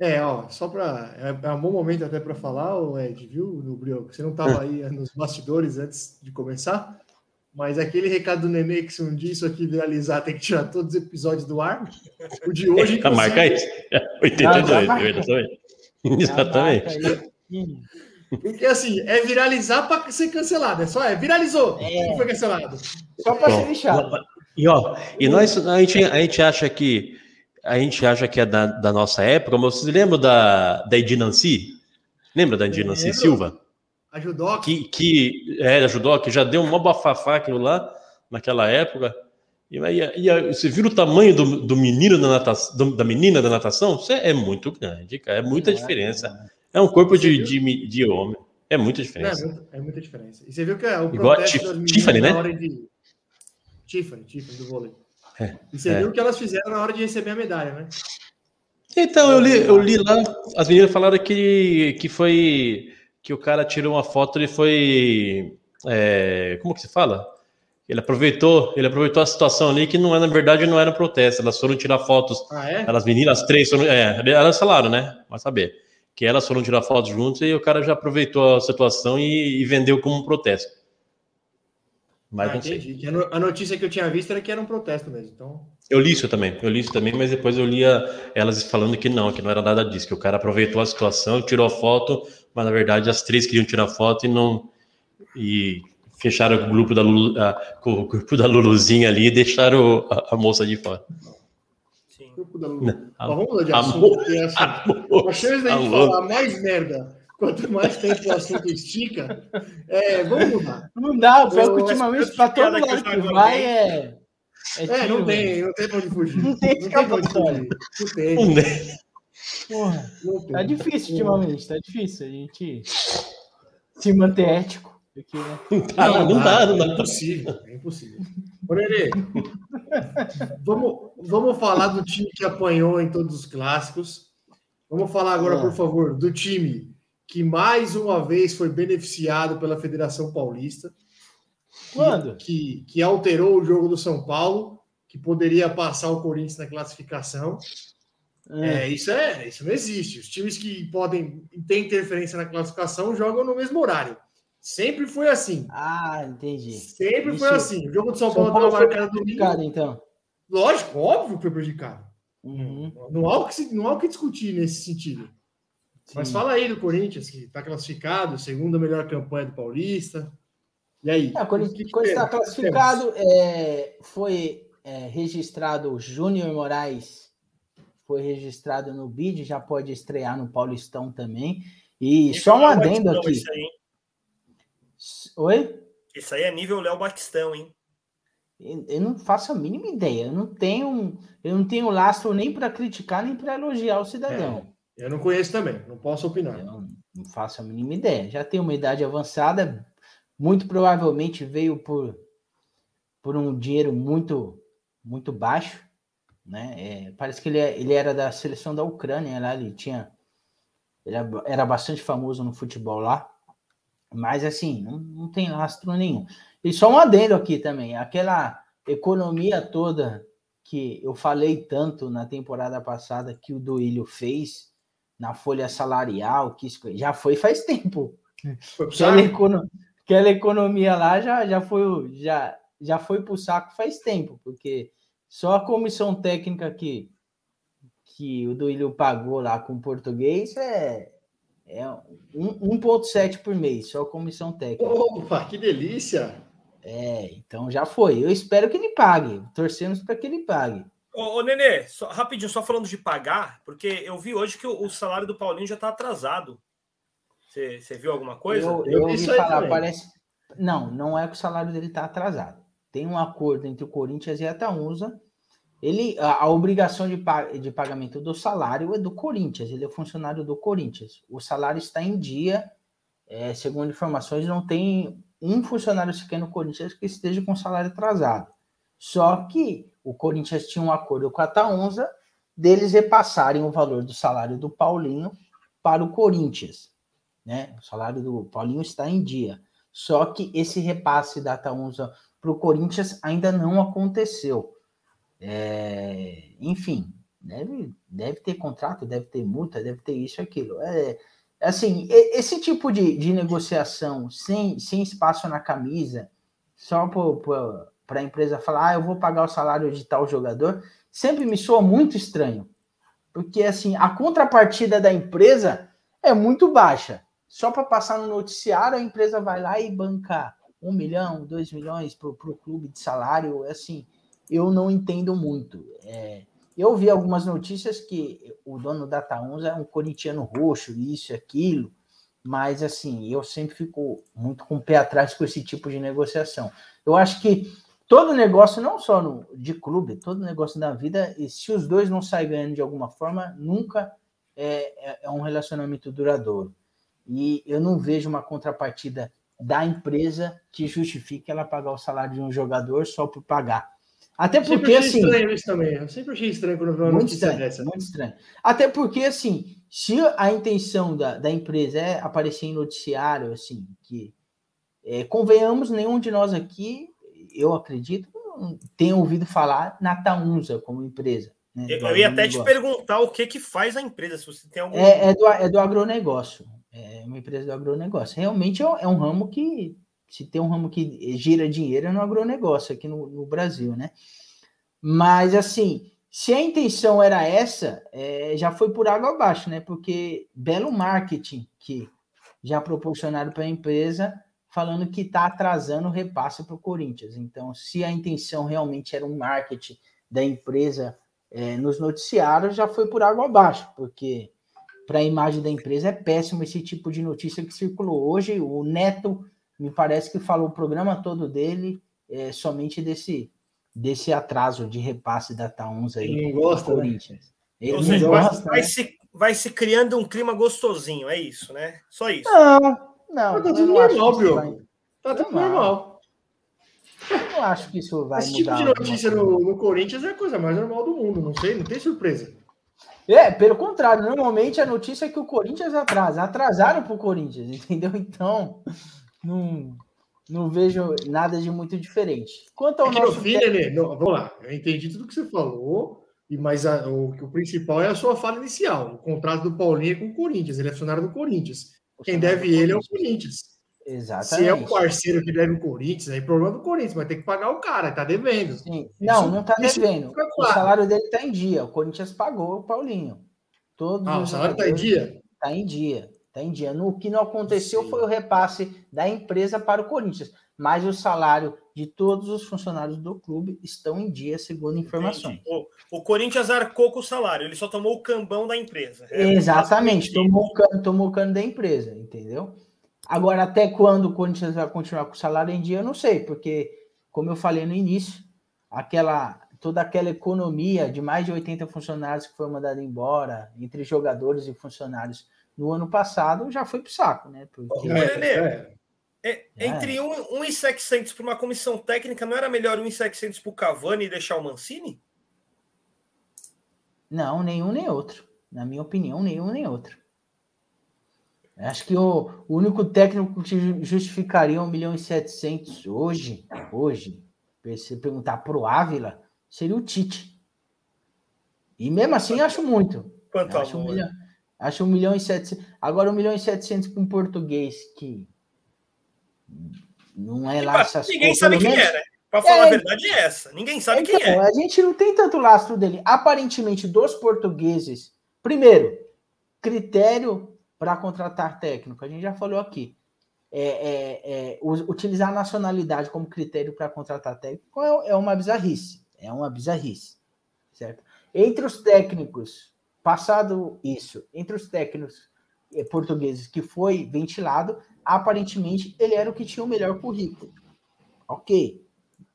É, ó, só para. É, é um bom momento até para falar, o Ed, viu, no Brioco? Você não estava aí nos bastidores antes de começar, mas aquele recado do Nenê que se um dia isso aqui viralizar, tem que tirar todos os episódios do ar. O de hoje. Tá marca isso. Já 82, marca. exatamente. Exatamente. Porque assim, é viralizar para ser cancelado. É só, é viralizou. É. Foi cancelado. Só para ser lixado. E ó, e nós a gente, a gente acha que a gente acha que é da, da nossa época, mas vocês lembram da da Edi Nancy? Lembra da Edi Nancy Lembro. Silva? Ajudou. Que que é, ajudou, que já deu um mó bafafá aquilo lá naquela época. E, aí- e aí, você viu o tamanho do, do menino da natação, do- da menina da natação? Isso é, é muito grande, cara. É muita diferença. É um corpo de, de, de homem. É muita É, diferença. muito- é muita diferença. E você viu que é o Igual a Tiffany, né? de. Tiffany, Tiffany do vôlei. É, E você é. viu o que elas fizeram na hora de receber a medalha, né? Então, eu li, eu li lá, as meninas falaram que, que foi. Que o cara tirou uma foto e foi. é, como que se fala? Ele aproveitou, ele aproveitou a situação ali que não é, na verdade, não era um protesto. Elas foram tirar fotos. Ah, é? Elas meninas, as três foram. É, elas falaram, né? Vai saber. Que elas foram tirar fotos juntas e o cara já aproveitou a situação e, e vendeu como um protesto. Mas Ah, não sei. entendi. Que A no- a notícia que eu tinha visto era que era um protesto mesmo. Então, Eu li isso também, eu li isso também, mas depois eu lia elas falando que não, que não era nada disso, que o cara aproveitou a situação, tirou a foto, mas na verdade as três queriam tirar foto e não. E fecharam o grupo da, Lulu, ah, com o grupo da Luluzinha ali e deixaram a, a moça de fora. Sim. grupo da Lulu. a- Mas vamos mudar de a- assunto, porque assim, a chance da gente falar mais merda quanto mais tempo o assunto estica, é, vamos mudar. Não dá, o pior que ultimamente pra todo lado que vai é. É, É, não tem, não tem pra onde fugir. Não tem escapatória. Não tem, Não tem. Porra, não tem. tá difícil ultimamente, tá difícil a gente se manter ético aqui, né? Não dá, não dá, não É dá. impossível, é impossível. Nenê, vamos, vamos falar do time que apanhou em todos os clássicos. Vamos falar agora, É. por favor, do time que mais uma vez foi beneficiado pela Federação Paulista. Quando? Que, que alterou o jogo do São Paulo, que poderia passar o Corinthians na classificação. É, isso, é, isso não existe. Os times que podem ter interferência na classificação jogam no mesmo horário. Sempre foi assim. Ah, entendi. Sempre foi Isso. assim. O jogo de São São Paulo Paulo estava foi marcado domingo. Então. Lógico, óbvio que foi prejudicado. Uhum, Não há o que, não há o que discutir nesse sentido. Mas sim. fala aí do Corinthians, que está classificado, segunda melhor campanha do Paulista. E aí? É, O quando está classificado, é, foi é, registrado o Júnior Moraes, foi registrado no BID, já pode estrear no Paulistão também. E só um Vai adendo aqui. isso aí? Oi? Isso aí é nível Léo Batistão, hein? Eu eu não faço a mínima ideia. Eu não tenho, eu não tenho lastro nem para criticar nem para elogiar o cidadão. Eu não conheço também, não posso opinar. Eu não faço a mínima ideia. Já tem uma idade avançada, muito provavelmente veio por, por um dinheiro muito muito baixo, né? É, parece que ele, é- ele era da seleção da Ucrânia lá, ele tinha ele era, era bastante famoso no futebol lá, mas assim não, não tem lastro nenhum. E só um adendo aqui também, aquela economia toda que eu falei tanto na temporada passada que o Duílio fez na folha salarial, que isso já foi faz tempo. Foi Aquela, saco? econo- aquela economia lá já, já foi já, já foi para o saco faz tempo, porque só a comissão técnica que, que o Duílio pagou lá com o português é, é um- 1,7 por mês, só a comissão técnica. Opa, que delícia! É, então já foi. Eu espero que ele pague. Torcemos para que ele pague. Ô, ô Nenê, só- rapidinho, só falando de pagar, porque eu vi hoje que o, o salário do Paulinho já tá atrasado. Você viu alguma coisa? Eu, Eu eu vi ouvi isso aí falar, também. parece. Não, não é que o salário dele está atrasado. Tem um acordo entre o Corinthians e a Taunza. Ele, a, a obrigação de, de pagamento do salário é do Corinthians. Ele é funcionário do Corinthians. O salário está em dia. é, segundo informações, não tem um funcionário sequer no Corinthians que esteja com salário atrasado. Só que o Corinthians tinha um acordo com a Taunza deles repassarem o valor do salário do Paulinho para o Corinthians né? O salário do Paulinho está em dia. Só que esse repasse da Taunza para o Corinthians ainda não aconteceu. É, enfim, deve, deve ter contrato, deve ter multa, deve ter isso aquilo. É, assim, esse tipo de, de negociação sem, sem espaço na camisa, só para a empresa falar, ah, eu vou pagar o salário de tal jogador, sempre me soa muito estranho. Porque, assim, a contrapartida da empresa é muito baixa. Só para passar no noticiário, a empresa vai lá e banca um milhão, dois milhões para o clube de salário. Assim, eu não entendo muito. É, eu vi algumas notícias que o dono da Taunza é um corintiano roxo, isso e aquilo, mas assim, eu sempre fico muito com o pé atrás com esse tipo de negociação. Eu acho que todo negócio, não só no, de clube, todo negócio da vida, e se os dois não saem ganhando de alguma forma, nunca é, é- é um relacionamento duradouro. E eu não vejo uma contrapartida da empresa que justifique ela pagar o salário de um jogador só por pagar. Até Sempre porque, achei assim. estranho isso também. Eu sempre achei estranho quando eu vi uma Muito estranho, dessa. muito estranho. Até porque, assim, se a intenção da, da empresa é aparecer em noticiário, assim, que é, convenhamos, nenhum de nós aqui, eu acredito, tem ouvido falar na Taunza como empresa. né, Eu, ia até te perguntar o que que faz a empresa, se você tem algum. É, é do, é do agronegócio. É uma empresa do agronegócio. Realmente é um- é um ramo que, se tem um ramo que gira dinheiro, é no agronegócio aqui no, no Brasil, né? Mas, assim, se a intenção era essa, é, já foi por água abaixo, né? Porque belo marketing que já proporcionaram para a empresa, falando que está atrasando o repasse para o Corinthians. Então, se a intenção realmente era um marketing da empresa é, nos noticiários, já foi por água abaixo, porque para a imagem da empresa é péssimo esse tipo de notícia que circulou hoje. O Neto me parece que falou o programa todo dele é, somente desse desse atraso de repasse da Taunza aí Ele não gosta, né? Corinthians. Ele Ou não seja, vai, gosta, vai né? se, vai se criando um clima gostosinho, é isso, né? Só isso. Não, não, Mas tá tudo normal, vai- Tá tudo Normal. normal. eu não acho que isso vai Esse tipo mudar. de alguma notícia coisa. no, no Corinthians é a coisa mais normal do mundo. Não sei, não tem surpresa. É, pelo contrário, normalmente a notícia é que o Corinthians atrasa. Atrasaram para o Corinthians, entendeu? Então, não, não vejo nada de muito diferente. Quanto ao É que no nosso. fim, Nenê, não, vamos lá. Eu entendi tudo que você falou, mas a- o, o principal é a sua fala inicial. O contrato do Paulinho é com o Corinthians, ele é funcionário do Corinthians. Quem deve ele é o Corinthians. Se Exatamente. é o parceiro que deve o Corinthians, aí problema do Corinthians, vai ter que pagar o cara, tá devendo. Sim. Não, Isso- não está isso devendo. O salário dele está em dia. O Corinthians pagou o Paulinho. Todos Ah, o salário tá em dia? Tá em dia. Tá em dia. No o que não aconteceu Sim. foi o repasse da empresa para o Corinthians. Mas o salário de todos os funcionários do clube estão em dia, segundo informações. O, o Corinthians arcou com o salário, ele só tomou o cambão da empresa. É, Exatamente, tomou o cano, tomou o cano da empresa, entendeu? Agora, até quando o Corinthians vai continuar com o salário em dia, eu não sei, porque, como eu falei no início, aquela toda aquela economia de mais de 80 funcionários que foi mandada embora, entre jogadores e funcionários, no ano passado, já foi pro saco, né? Porque... É, é, entre 1,700 para uma comissão técnica, não era melhor 1,700 para o Cavani e deixar o Mancini? Não, nenhum nem outro. Na minha opinião, nenhum nem outro. Acho que o, o único técnico que ju- justificaria 1 milhão e 700 hoje, hoje, se você perguntar pro Ávila, seria o Tite. E mesmo assim, acho muito. Quanto Acho um, milhão, acho um milhão e 700. Agora, um milhão e 700 para um português que não é lá Tipo, essas Ninguém sabe quem menos- é, né? Para falar a É. verdade é essa. Ninguém sabe quem então, é. a gente não tem tanto lastro dele. Aparentemente, dos portugueses, primeiro, critério para contratar técnico. A gente já falou aqui. É, é, é, utilizar a nacionalidade como critério para contratar técnico é, é uma bizarrice. É uma bizarrice. Certo? Entre os técnicos, passado isso, entre os técnicos eh, portugueses que foi ventilado, aparentemente ele era o que tinha o melhor currículo. Ok.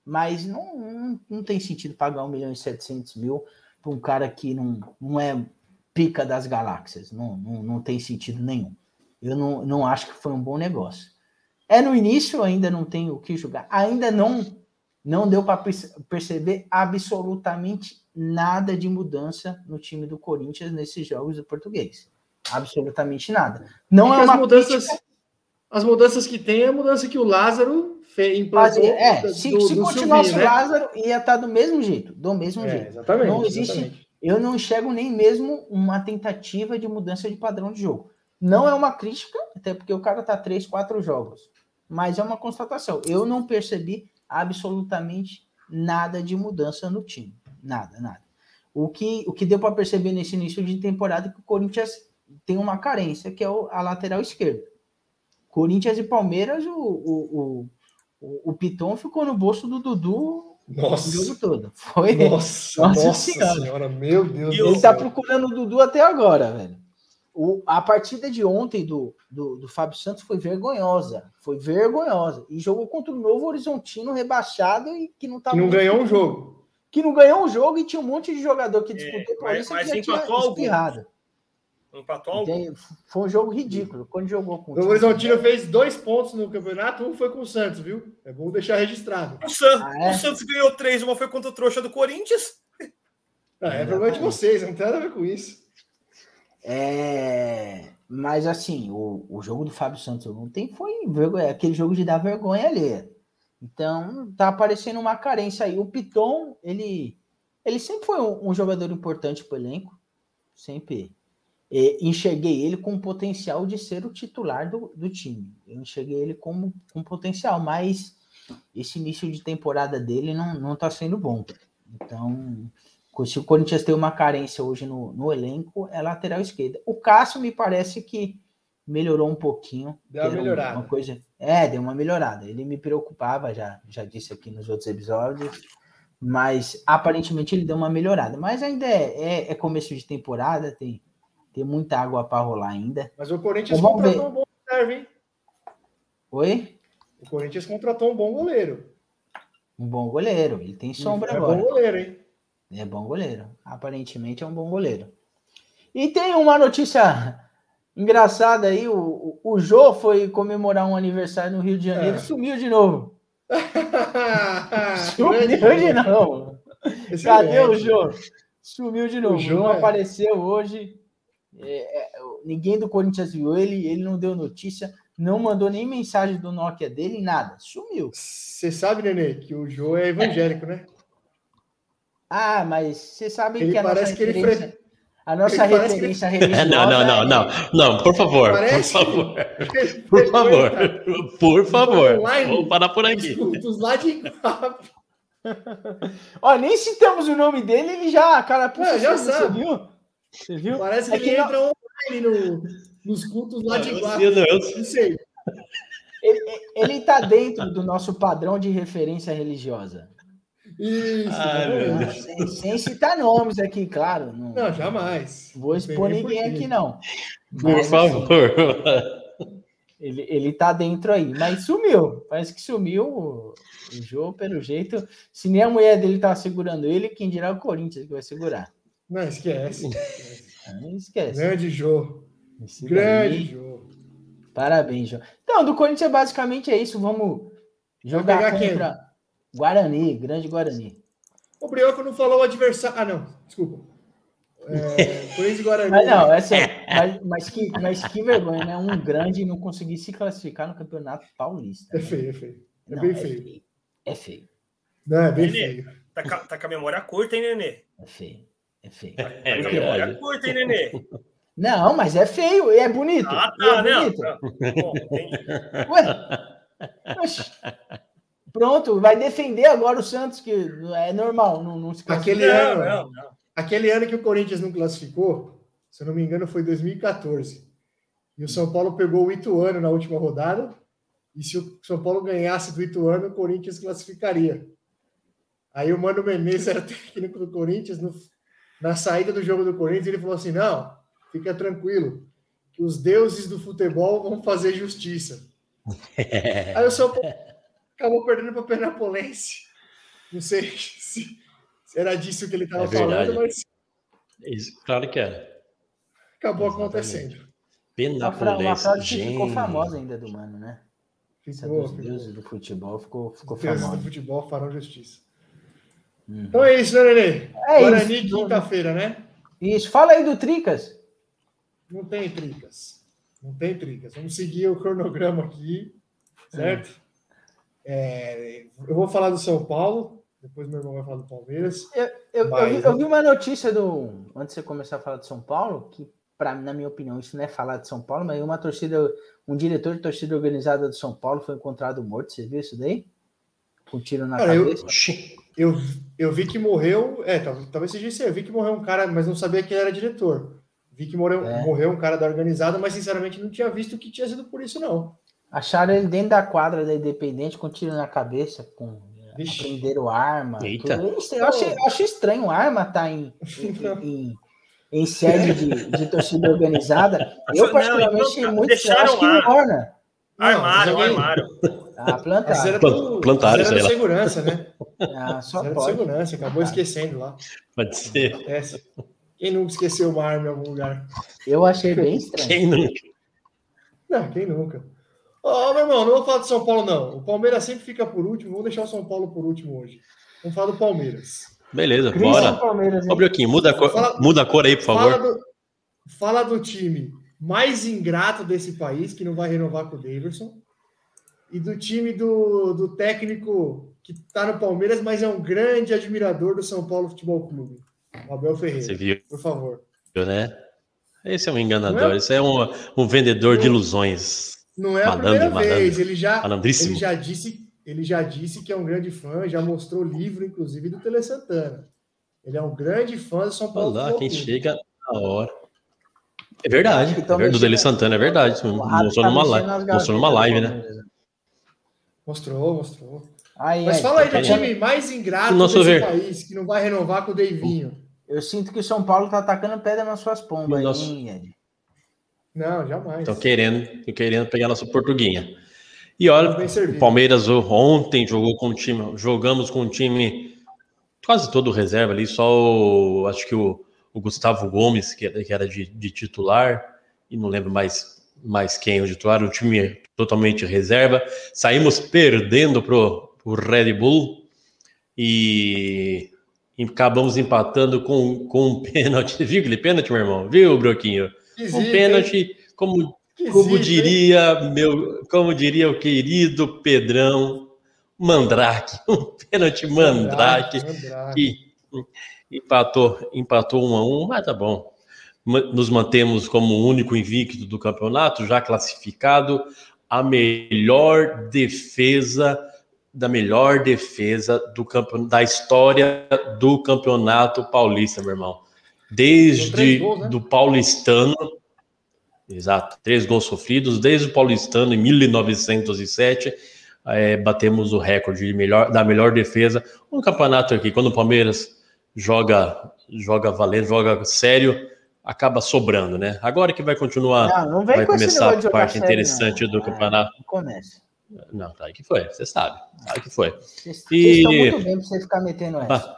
Mas não, não, não tem sentido pagar 1 milhão e 700 mil para um cara que não, não é pica das galáxias. Não, não, não tem sentido nenhum. Eu não, não acho que foi um bom negócio. É no início, ainda não tem o que julgar. Ainda não, não deu para perceber absolutamente nada de mudança no time do Corinthians nesses jogos do português. Absolutamente nada. Não é as uma mudanças, crítica- as mudanças que tem é a mudança que o Lázaro fez, implantou. Fazer, é, do- se, do- se do continuasse Silvinho, o né? Lázaro, ia estar do mesmo jeito, do mesmo É, jeito. exatamente. Não existe- exatamente. Eu não enxergo nem mesmo uma tentativa de mudança de padrão de jogo. Não é uma crítica, até porque o cara tá três, quatro jogos, mas é uma constatação. Eu não percebi absolutamente nada de mudança no time, nada, nada. O que, o que deu para perceber nesse início de temporada é que o Corinthians tem uma carência, que é o- a lateral esquerda. Corinthians e Palmeiras, o, o, o, o, o Piton ficou no bolso do Dudu o Nossa. jogo todo. Foi. Nossa, Nossa nossa, Senhora. senhora. meu Deus E Ele tá procurando o Dudu até agora, velho. O, a partida de ontem do, do, do Fábio Santos foi vergonhosa. Foi vergonhosa. E jogou contra o Novo Horizontino rebaixado e que não tava Que não ganhou um jogo. que não ganhou um jogo e tinha um monte de jogador que disputou por mas- isso mas que já tinha espirrado. Empatou algum. Foi um jogo ridículo. Quando jogou com O Novo Horizontino fez dois pontos no campeonato, um foi com o Santos, viu? É bom deixar registrado. O, San- Ah, é? o Santos ganhou três, uma foi contra o trouxa do Corinthians. Ah, é problema de vocês, não tem nada a ver com isso. É, mas assim, o, o jogo do Fábio Santos ontem foi vergonha, aquele jogo de dar vergonha alheia. Então, tá aparecendo uma carência aí. O Piton, ele, ele sempre foi um, um jogador importante para o elenco. Sempre é, enxerguei ele com potencial de ser o titular do, do time. Eu enxerguei ele como com potencial, mas esse início de temporada dele não, não tá sendo bom. Então, se o Corinthians tem uma carência hoje no, no elenco, é lateral esquerda. O Cássio me parece que melhorou um pouquinho. Deu uma um- melhorada. Uma coisa, é, deu uma melhorada. Ele me preocupava, já, já disse aqui nos outros episódios, mas aparentemente ele deu uma melhorada. Mas ainda é, é, é começo de temporada, tem, tem muita água para rolar ainda. Mas o Corinthians Vamos ver. contratou um bom reserva, hein? Oi? O Corinthians contratou um bom goleiro. Um bom goleiro. Ele tem sombra é agora. bom goleiro, hein? É bom goleiro. Aparentemente é um bom goleiro. E tem uma notícia engraçada aí. O, o, o Jô foi comemorar um aniversário no Rio de Janeiro É. e sumiu de novo. Sumiu de novo. Cadê o Jô? Sumiu de novo. Jô não é- apareceu hoje. É, é, ninguém do Corinthians viu ele. Ele não deu notícia. Não mandou nem mensagem do Nokia dele, nada. Sumiu. Você sabe, Nenê, que o Jô é evangélico, né? Ah, mas você sabe Ele que a nossa parece que ele referência, fre- a nossa ele que ele- referência religiosa Não, não, não, não. Não, por favor, por favor. Por favor, por favor. Vamos parar por Os aqui. cultos lá de. Ó, nem citamos o nome dele, ele já, cara, É, já você sabe. viu? Você viu? Parece que É que ele não- entra online no- nos cultos lá de Eu Guape. sei, eu Não sei. Ele, ele tá dentro do nosso padrão de referência religiosa. Isso. Ai. Sem, sem citar nomes aqui, claro. Não, Não, jamais. vou expor ninguém aqui, não. Por Mas, favor. Ele, ele tá dentro aí, mas sumiu. Parece que sumiu o, o jogo, pelo jeito. Se nem a mulher dele tá segurando ele, quem dirá o Corinthians que vai segurar. Não, esquece. Não esquece. Grande jogo. Esse Grande daí- jogo. Parabéns, João. Então, do Corinthians basicamente é isso. Vamos jogar pegar quem? Guarani, grande Guarani. O Brioco não falou o adversário. Ah, não. Desculpa. É, Corinthians e Guarani. Mas não, é sério. Mas, mas que, mas que vergonha, né? Um grande não conseguir se classificar no Campeonato Paulista. É né? feio, é feio. É Não, bem é feio. feio. É feio. Não, é bem Nenê. feio. Tá, com- tá com a memória curta, hein, Nenê? É feio. É feio. É Tá com a verdade. memória curta, hein, Nenê? Não, mas é feio e é bonito. Ah, E é tá, não. bonito. tá. Bom, entendi. Ué? Pronto, vai defender agora o Santos, que é normal, não, não se classifica. Aquele Não, ano, não, não. aquele ano que o Corinthians não classificou, se eu não me engano, foi 2014. E o São Paulo pegou o Ituano na última rodada. E se o São Paulo ganhasse do Ituano, o Corinthians classificaria. Aí o Mano Menezes era técnico do Corinthians. no- na saída do jogo do Corinthians, ele falou assim: não, fica tranquilo, que os deuses do futebol vão fazer justiça. Aí o São Paulo acabou perdendo para o Penapolense. Não sei se, se era disso que ele estava É falando, mas Isso, claro que era. acabou Exatamente. acontecendo. Fra uma Penapolense, frase que ficou famosa ainda do Mano, né? Essa Ficou, dos ficou. deuses do futebol ficou, ficou deuses do famosa. futebol farão justiça. Uhum. Então é isso, né, Nenê? É Guarani, isso. quinta-feira, né? Isso, fala aí do Tricas. Não tem tricas. Não tem tricas. Vamos seguir o cronograma aqui, certo? É, eu vou falar do São Paulo, depois meu irmão vai falar do Palmeiras. Eu, eu, Mas- vi, eu vi uma notícia do. Antes de você começar a falar de São Paulo, que, pra, na minha opinião, isso não é falar de São Paulo, mas uma torcida, um diretor de torcida organizada do São Paulo foi encontrado morto. Você viu isso daí? Com um tiro na Cara, eu- cabeça. Eu, eu vi que morreu. É, tal- talvez seja isso aí. Eu vi que morreu um cara, mas não sabia que ele era diretor. Vi que morreu, É. morreu um cara da organizada, mas sinceramente não tinha visto que tinha sido por isso, não. Acharam ele dentro da quadra da Independente com um tiro na cabeça, com Vixe. aprenderam arma. Eita. tudo. Eu, achei, eu achei estranho arma estar em, em, em, em sede de, de torcida organizada. Eu, Não, particularmente, então, achei muito estranho. Acho que não orna. Armário, Não, armário. Ah, Plantaram, mas era sei de lá. segurança, né? Ah, só Mas era de pode. segurança, acabou esquecendo lá. Pode ser. Acontece. Quem nunca esqueceu uma arma em algum lugar? Eu achei bem estranho. Quem não... Não, quem nunca? Ô, meu irmão, não vou falar do São Paulo, não. O Palmeiras sempre fica por último. Vamos deixar o São Paulo por último hoje. Vamos falar do Palmeiras. Beleza, Christian bora. Palmeiras? Ô, muda a cor, Fala- muda a cor aí, por Fala favor. do, fala do time mais ingrato desse país, que não vai renovar com o Davidson. E do time do, do técnico que está no Palmeiras, mas é um grande admirador do São Paulo Futebol Clube. Abel Ferreira. Você viu, Por favor. né? Esse é um enganador, é? esse é um, um vendedor de ilusões. Não é a primeira malandro. vez. Ele já, ele já disse, ele já disse que é um grande fã, já mostrou livro, inclusive, do Tele Santana. Ele é um grande fã do São Paulo. Olha lá, Futebol quem chega na hora. É verdade, que é verdade. Do mexendo- Santana, é verdade. Mostrou tá numa, live, mostrou numa live, do né? Mostrou, mostrou. Aí, Mas fala aí do tá vendo? time mais ingrato Nosso desse ver. país, que não vai renovar com o Deivinho. Eu sinto que o São Paulo tá atacando pedra nas suas pombas, Nosso- hein, Ed? Não, jamais. Estão querendo, tão querendo pegar nossa portuguinha. E olha, o Palmeiras ontem jogou com um time, jogamos com um time quase todo reserva ali, só o, acho que o, o Gustavo Gomes, que era, que era de, de titular, e não lembro mais, mais quem o titular, o time totalmente reserva. Saímos perdendo pro, pro Red Bull e acabamos empatando com, com um pênalti. Viu aquele pênalti, meu irmão? Viu, Broquinho? Um pênalti, como como diria meu, como diria o querido Pedrão Mandrake, um pênalti Mandrake Mandrake. que empatou, empatou um a um, mas tá bom. Nos mantemos como o único invicto do campeonato, já classificado, a melhor defesa da melhor defesa do campeonato, da história do campeonato paulista, meu irmão. Desde gols, né? do paulistano, exato, três gols sofridos, desde o paulistano em 1907, eh, batemos o recorde de melhor, da melhor defesa. Um campeonato aqui, quando o Palmeiras joga, joga valendo, joga sério, acaba sobrando, né? Agora que vai continuar, Não, não vai com começar a parte sério, interessante não. do Ah, campeonato. Não começa. Não, tá aí que foi, você sabe, sabe que foi. Vocês, E- vocês estão muito bem pra você ficar metendo essa. Ba-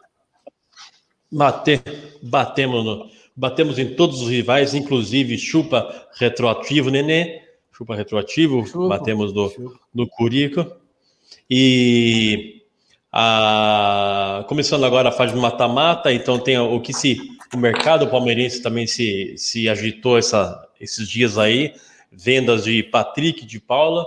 Bate, batemos, no- batemos em todos os rivais, inclusive chupa retroativo, nenê. Chupa retroativo, Chupa, batemos do, chupa. do Curico. E a- começando agora a fase de mata-mata, então tem o que se. O mercado palmeirense também se, se agitou essa, esses dias aí. Vendas de Patrick de Paula.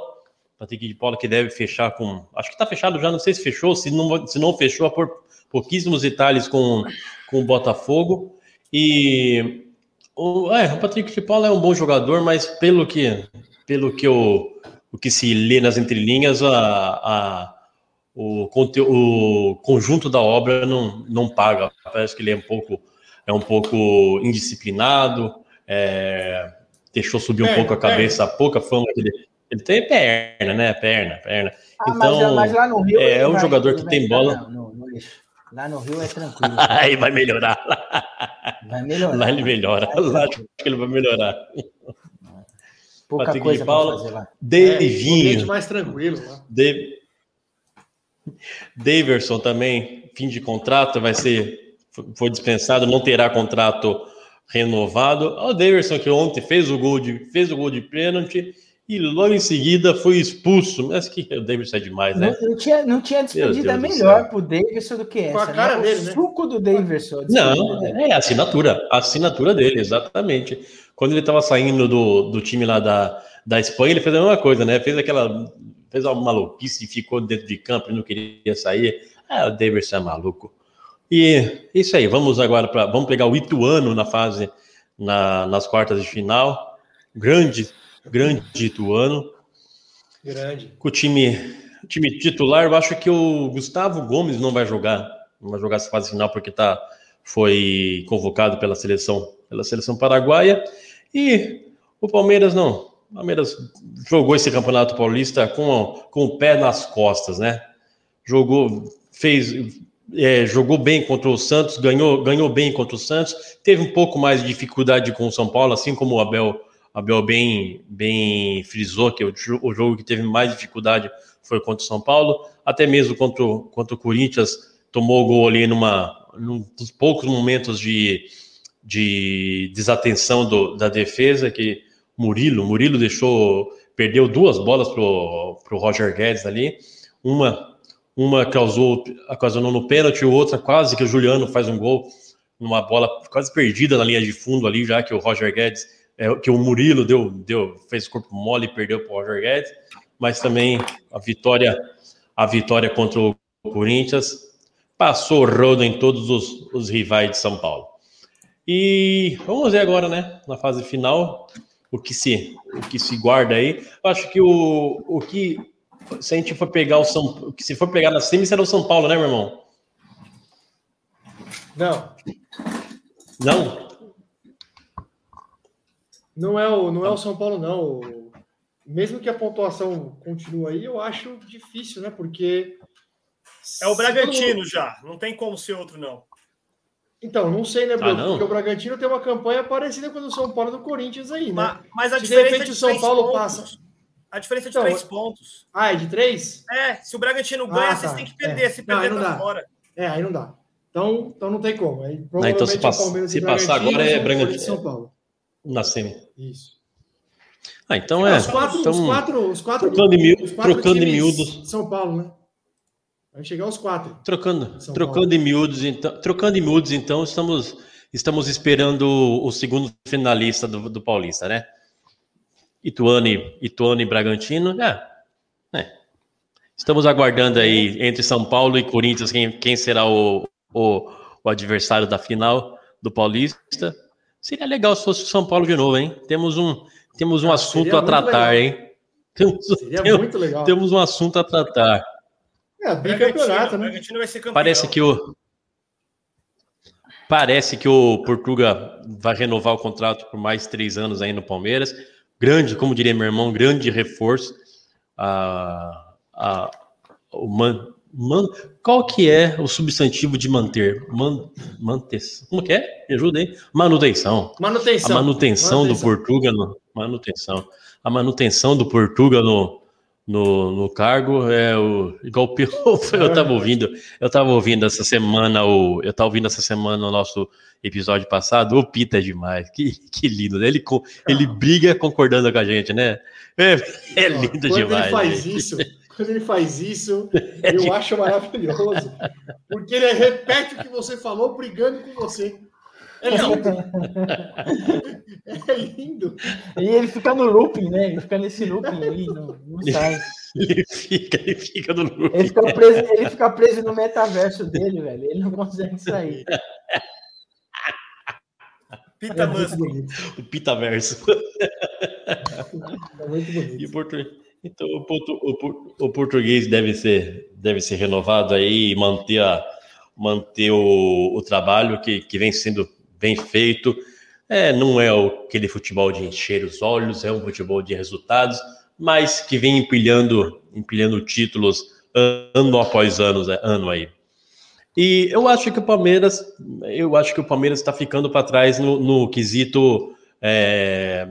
Patrick de Paula que deve fechar com. Acho que está fechado já, não sei se fechou. Se não, se não fechou, é por pouquíssimos detalhes com, com o Botafogo. E o, é, o Patrick de Paula é um bom jogador, mas pelo que, pelo que eu, o que se lê nas entrelinhas, a, a, o, conte- o conjunto da obra não, não paga. Parece que ele é um pouco, é um pouco indisciplinado, é, deixou subir um Perna, pouco a cabeça, a pouca fama que ele, ele tem perna, né? Perna, perna. Ah, então, mas, mas lá no Rio. é, é um jogador que tem bola. no- no lixo. Lá no Rio é tranquilo. aí vai melhorar. Vai melhorar. Lá ele melhora. Vai Lá acho que ele vai melhorar. Pouca Patrick de coisa pra Paula. fazer lá. É, mais tranquilo. Né? Dave- Daverson também, fim de contrato, vai ser foi dispensado, não terá contrato renovado. O Daverson que ontem fez o gol de fez o gol de pênalti e logo em seguida foi expulso. Mas que o Daverson é demais, né? Não, não tinha, não tinha despedida melhor pro Davidson do que Com a essa. cara né? dele, o né? suco do Davidson. Não, dele. é a assinatura, a assinatura dele, exatamente. Quando ele estava saindo do, do time lá da, da Espanha, ele fez a mesma coisa, né? Fez aquela fez uma maluquice, ficou dentro de campo e não queria sair. Ah, o Davidson é maluco. E isso aí, vamos agora para vamos pegar o Ituano na fase na, nas quartas de final. Grande, grande Ituano. Grande. Com o time, time titular, eu acho que o Gustavo Gomes não vai jogar, não vai jogar essa fase final porque tá, foi convocado pela seleção, pela seleção paraguaia. E o Palmeiras não. O Palmeiras jogou esse campeonato paulista com, com o pé nas costas, né? Jogou, fez, é, jogou bem contra o Santos, ganhou, ganhou bem contra o Santos, teve um pouco mais de dificuldade com o São Paulo, assim como o Abel, Abel bem, bem frisou que o, o jogo que teve mais dificuldade foi contra o São Paulo, até mesmo contra, o- contra o Corinthians, tomou o gol ali numa, num dos poucos momentos de, de desatenção do- da defesa, que Murilo, Murilo deixou, perdeu duas bolas pro, pro Roger Guedes ali, uma, uma causou, ocasionou no pênalti, outra quase que o Juliano faz um gol numa bola quase perdida na linha de fundo ali, já que o Roger Guedes, é, que o Murilo deu, deu, fez corpo mole e perdeu para o Roger Guedes, mas também a vitória, a vitória contra o Corinthians passou rodo em todos os, os rivais de São Paulo. E vamos ver agora, né, na fase final, o que se, o que se guarda aí. Eu acho que o, o que se a gente for pegar o São, se for pegar na semi será o São Paulo, né, meu irmão? Não, Não? Não é o, não é o São Paulo, não. Mesmo que a pontuação continue aí, eu acho difícil, né? Porque. É o Bragantino mundo- já. Não tem como ser outro, não. Então, não sei, né, Bruno? não? Porque o Bragantino tem uma campanha parecida com a do São Paulo e do Corinthians aí, né? Mas, mas a Se de diferença repente é de o São três Paulo pontos. passa- A diferença é de Então, três pontos. Ah, é de três? É, se o Bragantino ganha, Ah, vocês tá. têm que perder. É. Se Não, perder, não tá dá. fora. É, aí não dá. Então, então não tem como. Aí, então se provavelmente, é passa- Palmeiras se passar agora é Bragantino. São Paulo. Na semi. Isso. Ah, então é. os, quatro, então, os quatro, os quatro, trocando os quatro trocando em miúdos. São Paulo, né? Vai chegar aos quatro. Trocando, São trocando Paulo. em miúdos, então, trocando em miúdos, então estamos, estamos esperando o segundo finalista do, do Paulista, né? Ituano, e- Ituano e Bragantino, é, é. Estamos aguardando aí entre São Paulo e Corinthians quem, quem será o, o, o adversário da final do Paulista. Seria legal se fosse o São Paulo de novo, hein? Temos um, temos um Ah, assunto a tratar, legal. hein? Temos, Seria temos- muito legal. temos um assunto a tratar. É, bicampeonato, Bragantino, né? Bragantino vai ser campeão. Parece que o parece que o Portuga vai renovar o contrato por mais três anos aí no Palmeiras. Grande, como diria meu irmão, grande reforço. A, a, o Man- Man, qual que é o substantivo de manter? Man, mantes, como que é? Me ajuda aí. Manutenção. Manutenção. A manutenção, do Portuga no, manutenção. A manutenção do Portuga no, no, no cargo é o igual o eu estava ouvindo, eu estava ouvindo essa semana o eu estava ouvindo essa semana o nosso episódio passado, o Pita é demais. Que, que lindo, né? Ele ele briga concordando com a gente, né? É, é lindo quando demais. ele faz gente. isso, quando ele faz isso, eu acho maravilhoso. Porque ele repete o que você falou brigando com você. É lindo. É lindo. E ele fica no looping, né? Ele fica nesse looping aí, não, não sai. Ele fica, ele fica no loop. Ele fica, preso, ele fica preso no metaverso dele, velho. Ele não consegue sair. Pita É Musk. o Pitaverso. É muito E bonito. o portu- Então o, o o português deve ser, deve ser renovado aí e manter, a, manter o, o trabalho que, que vem sendo bem feito. É, não é aquele futebol de encher os olhos, é um futebol de resultados, mas que vem empilhando, empilhando títulos ano após ano, ano aí. E eu acho que o Palmeiras, eu acho que o Palmeiras está ficando para trás no, no quesito é,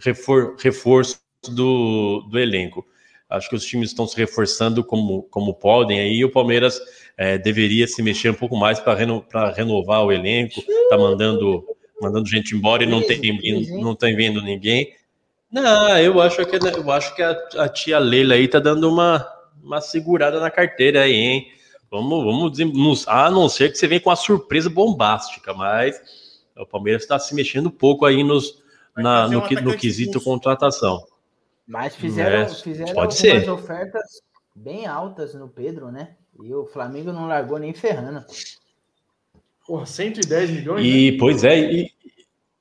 refor- reforço do, do elenco. Acho que os times estão se reforçando como, como podem aí, e o Palmeiras é, deveria se mexer um pouco mais para reno, renovar o elenco, tá mandando, mandando gente embora e não tem, não tem vendo ninguém. Não, eu acho que, eu acho que a, a tia Leila aí tá dando uma, uma segurada na carteira aí, hein? Vamos, vamos dizer, nos- a não ser que você venha com uma surpresa bombástica, mas o Palmeiras está se mexendo um pouco aí nos, na- no, no atacante quesito contratação. Mas fizeram, É, fizeram pode algumas ser. ofertas bem altas no Pedro, né? E o Flamengo não largou nem ferrando. Porra, 110 milhões? né? E, pois é, e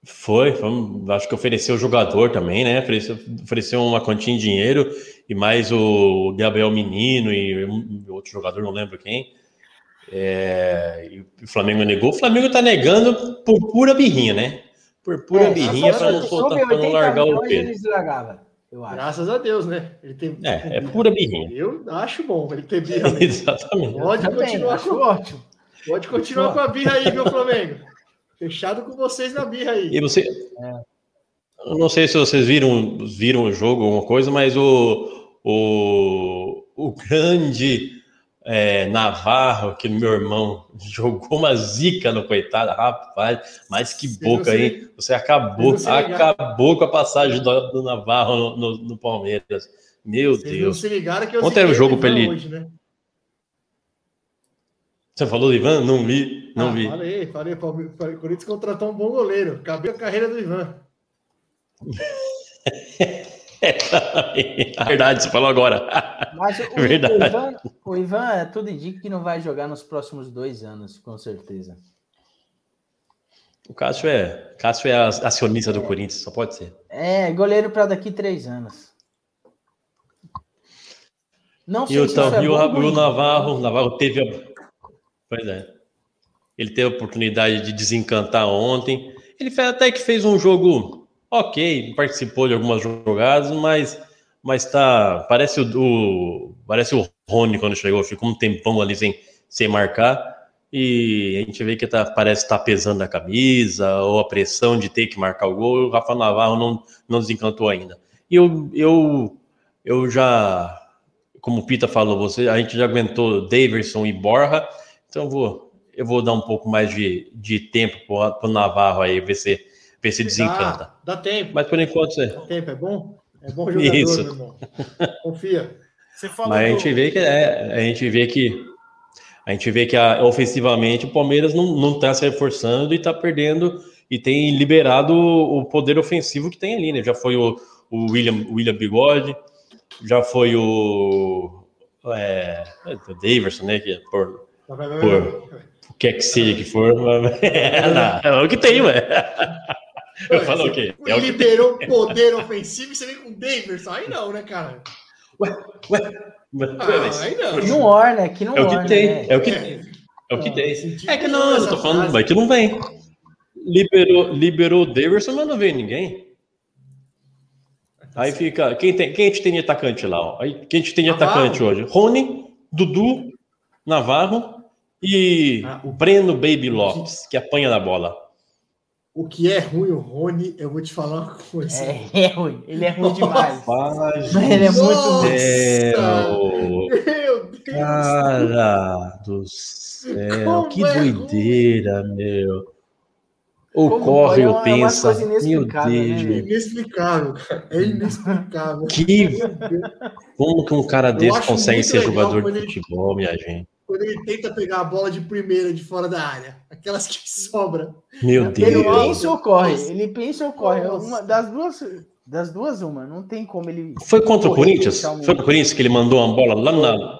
foi, foi, acho que ofereceu o jogador também, né? Ofereceu, ofereceu uma quantia em dinheiro e mais o Gabriel Menino e outro jogador, não lembro quem. É, e o Flamengo negou. O Flamengo tá negando por pura birrinha, né? Por pura É, birrinha para não, soltar- não 80 largar o Pedro. Eu acho. Graças a Deus, né? Ele tem... É, é pura birrinha. Eu acho bom ele ter birra mesmo. Exatamente. Pode Também, continuar, acho com, ótimo. pode continuar com a birra aí, viu, Flamengo? Fechado com vocês na birra aí. E você. Eu não sei se vocês viram, viram o jogo, alguma coisa, mas o, o, o grande é, Navarro, que meu irmão jogou uma zica no coitado, rapaz, mas que boca, se- hein? Você acabou, ligaram. acabou com a passagem do, do Navarro no, no- no Palmeiras. Meu Vocês Deus. se ligaram que eu Ontem era o jogo Ivan ele- hoje, né? Você falou do Ivan? Não vi, não ah, vi. Falei, falei, falei, Corinthians contratou um bom goleiro. Acabei a carreira do Ivan. É verdade, você falou agora. Mas o, Verdade. o Ivan, o Ivan é tudo indica que não vai jogar nos próximos dois anos, com certeza. O Cássio é, Cássio é acionista do Corinthians, só pode ser. É, goleiro para daqui três anos. Não E sei o, se isso é e o, bom e o. Navarro, o Navarro teve a. Pois é. Ele teve a oportunidade de desencantar ontem. Ele até que fez um jogo ok, participou de algumas jogadas, mas, mas tá. Parece o, o- parece o Rony quando chegou, ficou um tempão ali sem, sem marcar. E a gente vê que tá, parece estar pesando a camisa, ou a pressão de ter que marcar o gol. O Rafa Navarro não, não desencantou ainda. E eu, eu, eu já como o Pita falou, você, a gente já aguentou Daverson e Borja, então eu vou, eu vou dar um pouco mais de, de tempo para o Navarro aí, ver se, ver se desencanta. Dá, dá tempo. Mas por enquanto, você, Dá tempo, é bom? É bom jogador, Isso. meu irmão. Confia. Você falou mas a do- gente vê que é, a gente vê que a gente vê que a- ofensivamente o Palmeiras não, não tá se reforçando e está perdendo e tem liberado o poder ofensivo que tem ali, né? Já foi o, o William, o William Bigode, já foi o, é, o Daverson, né? Que é por, vai, Por- o que é que seja que for, mas... é, não, é o que tem, ué. Eu falo o quê? É o que. Liberou poder ofensivo e você vem com o Daverson. Aí não, né, cara? Ué, mas- Ah, aí não. Que não orna, que não É o que orna, tem, né? é o que tem. É o que tem. É que que não, eu tô falando, frase. mas que não vem. Liberou, liberou o Daverson, mas não veio ninguém. Aí fica. Quem, tem, quem a gente tem de atacante lá? Ó? Aí, quem a gente tem de Navarro. atacante hoje? Rony, Dudu, Navarro e Ah, o- Breno Baby Lopes, que apanha na bola. O que é ruim, o Rony, eu vou te falar uma coisa. É, é ruim. Ele é ruim demais. Rapaz Ele é muito Nossa! céu. Meu Deus! Cara do céu, Como que é ruim. doideira, meu. Ou Como corre? É ou uma- é pensa, coisa meu inexplicável, né, Deus, velho? Inexplicável, cara. É inexplicável. que Deus. como que um cara desse consegue ser jogador de futebol, minha gente? Quando ele tenta pegar a bola de primeira de fora da área. Aquelas que sobra. Meu Ele Deus. pensa ou corre? Nossa. Ele pensa ou corre? Nossa. Uma, das, duas, das duas, uma. Não tem como ele. Foi contra o correr, Corinthians? um- Foi contra o Corinthians que ele mandou uma bola lá na.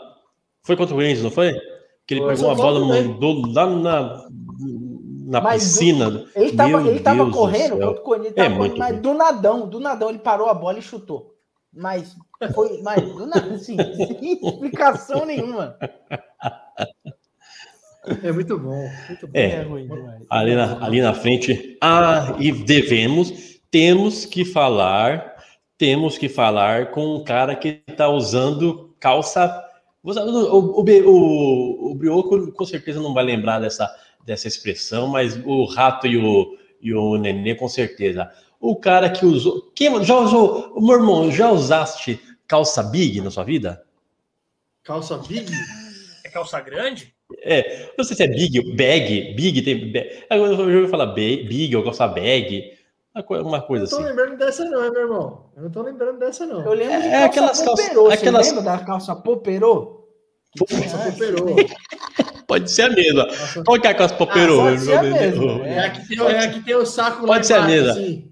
Foi contra o Corinthians, não foi? Que ele Foi. pegou uma bola e mandou lá na, na Mas piscina. Ele tava, Meu ele tava Deus do correndo o Corinthians, É tava correndo, muito mas ruim. do nadão, do nadão, ele parou a bola e chutou. Mas foi, mas do nada, assim, sem explicação nenhuma. É muito bom. Muito bom. É, ruim demais. ali na, ali na frente. Ah, e devemos, temos que falar, temos que falar com um cara que está usando calça. O, o, o, o Brioco com certeza não vai lembrar dessa, dessa expressão, mas o Rato e o, e o Nenê com certeza. O cara que usou. Quem, já usou. Meu irmão, já usaste calça big na sua vida? Calça big? É calça grande? É, não sei se é big, bag, big tem. Bag, agora eu já ouvi falar big ou calça bag, uma co- uma coisa Eu não tô assim. lembrando dessa, não, meu irmão? Eu não tô lembrando dessa, não. Eu lembro de É calça aquelas calças- poperô. Você aquelas- lembra da calça poperô? Calça Ah, poperô. Pode ser a mesma. Calça- Qual que é a calça poperô? pode ser a mesma, É a que tem, é a que tem o saco lá Pode ser a mesma. assim.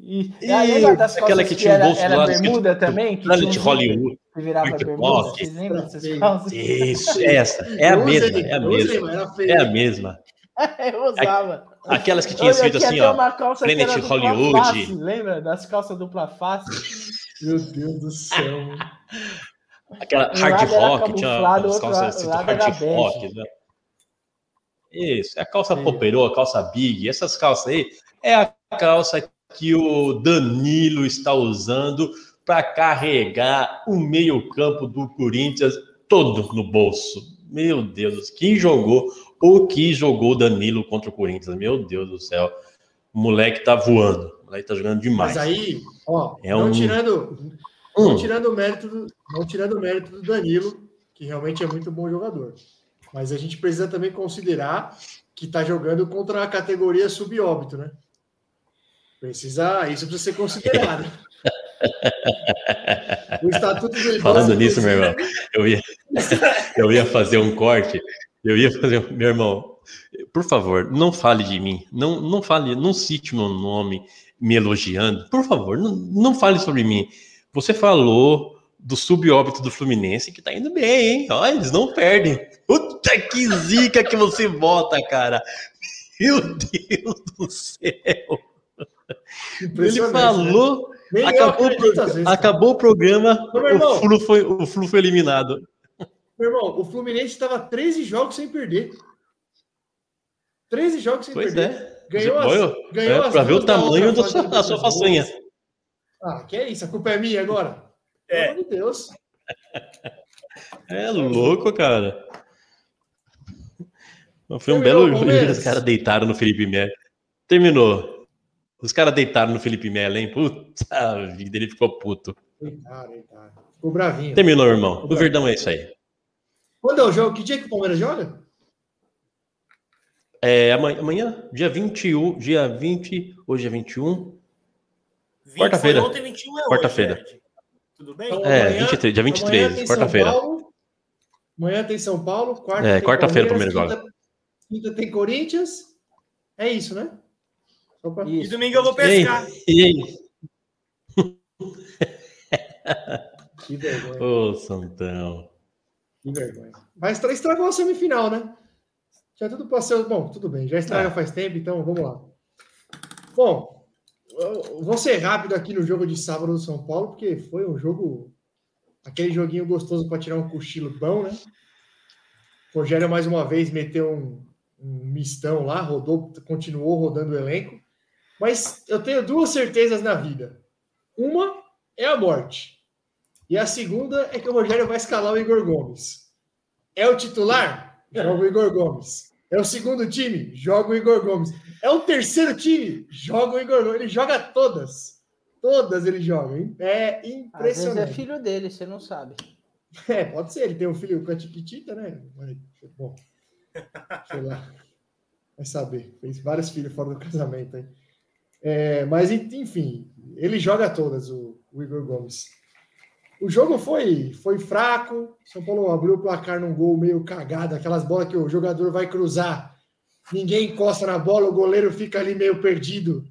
E, E aquela que, tinha um era, bolso era lá escrito bermuda também? Que Planet tinha um Hollywood. Que virava Muito bermuda? top. Vocês lembram dessas calças? Isso, essa. É a mesma, é a eu usei, mesma. era. É a mesma. Eu usava. Aquelas que tinha escrito assim, ó. uma calça que Planet era Hollywood. face, lembra das calças dupla face? Meu Deus do céu. Aquela Um hard era rock, tinha as calças era hard bege. rock. Né? Isso, é a calça poperô, a calça big, essas calças aí é a calça que o Danilo está usando para carregar o meio-campo do Corinthians todo no bolso. Meu Deus, quem jogou o que jogou o Danilo contra o Corinthians? Meu Deus do céu. O moleque tá voando. O moleque tá jogando demais. Mas aí, ó, É não um- tirando, não Hum, tirando o mérito, do, não tirando o mérito do Danilo, que realmente é muito bom jogador. Mas a gente precisa também considerar que está jogando contra a categoria subóbito, né? Precisa, isso precisa ser considerado. o estatuto do Falando nisso, meu irmão, eu ia, eu ia fazer um corte. Eu ia fazer, meu irmão, por favor, não fale de mim, não, não fale, não cite meu nome me elogiando, por favor, não, não fale sobre mim. Você falou do subóbito do Fluminense que tá indo bem, hein? Ó, eles não perdem. Puta que zica que você bota, cara. Meu Deus do céu. Ele né? falou, eu acabou, o acredito pro- vezes, acabou o programa, Ô, irmão. o Flu, foi, o Flu foi eliminado. Meu irmão, o Fluminense estava 13 jogos sem perder. 13 jogos sem Pois perder. é. Ganhou as- Olha, ganhou é, as pra ver o tamanho da sua, da sua façanha. Ah, que é isso? A culpa é minha agora? É. Pelo amor de Deus. É louco, cara. Foi um Terminou, belo jogo. Os caras deitaram no Felipe Melo. Terminou. Os caras deitaram no Felipe Melo, hein? Puta vida, ele ficou puto. Eitaram, eitaram. Ficou bravinho. Terminou, irmão. O Verdão é isso aí. Quando é o jogo? Que dia que o Palmeiras joga? É, amanhã, amanhã, dia 21, dia 20, hoje é 21. 20 Quarta-feira. Ontem 21 é hoje, Quarta-feira. Tudo bem? Então, É, amanhã- 23, dia amanhã 23, tem São quarta-feira. Paulo, Amanhã tem São Paulo. Quarta É, quarta-feira Palmeiras, o primeiro quinta, quinta tem Corinthians. É isso, né? Só pra- E Isso. domingo eu vou pescar. E aí? Que vergonha. Ô, Santão. Que vergonha. Mas tra- estragou a semifinal, né? Já tudo passou. Bom, tudo bem. Já estraga Ah. faz tempo, então vamos lá. Bom, eu vou ser rápido aqui no jogo de sábado do São Paulo, porque foi um jogo. Aquele joguinho gostoso para tirar um cochilo bom, né? O Rogério, mais uma vez, meteu um, um mistão lá, rodou, continuou rodando o elenco. Mas eu tenho duas certezas na vida. Uma é a morte. E a segunda é que o Rogério vai escalar o Igor Gomes. É o titular? Joga o Igor Gomes. É o segundo time? Joga o Igor Gomes. É o terceiro time? Joga o Igor Gomes. Ele joga todas. Todas ele joga. hein? É Às vezes é impressionante. filho dele, você não sabe. É, pode ser. Ele tem um filho com a Tiquitita, né? Mas, Bom, sei lá. Vai saber. Fez vários filhos fora do casamento. Hein? É, mas, enfim, ele joga todas, o, o Igor Gomes. O jogo foi, foi fraco. São Paulo abriu o placar num gol meio cagado, aquelas bolas que o jogador vai cruzar, ninguém encosta na bola, o goleiro fica ali meio perdido,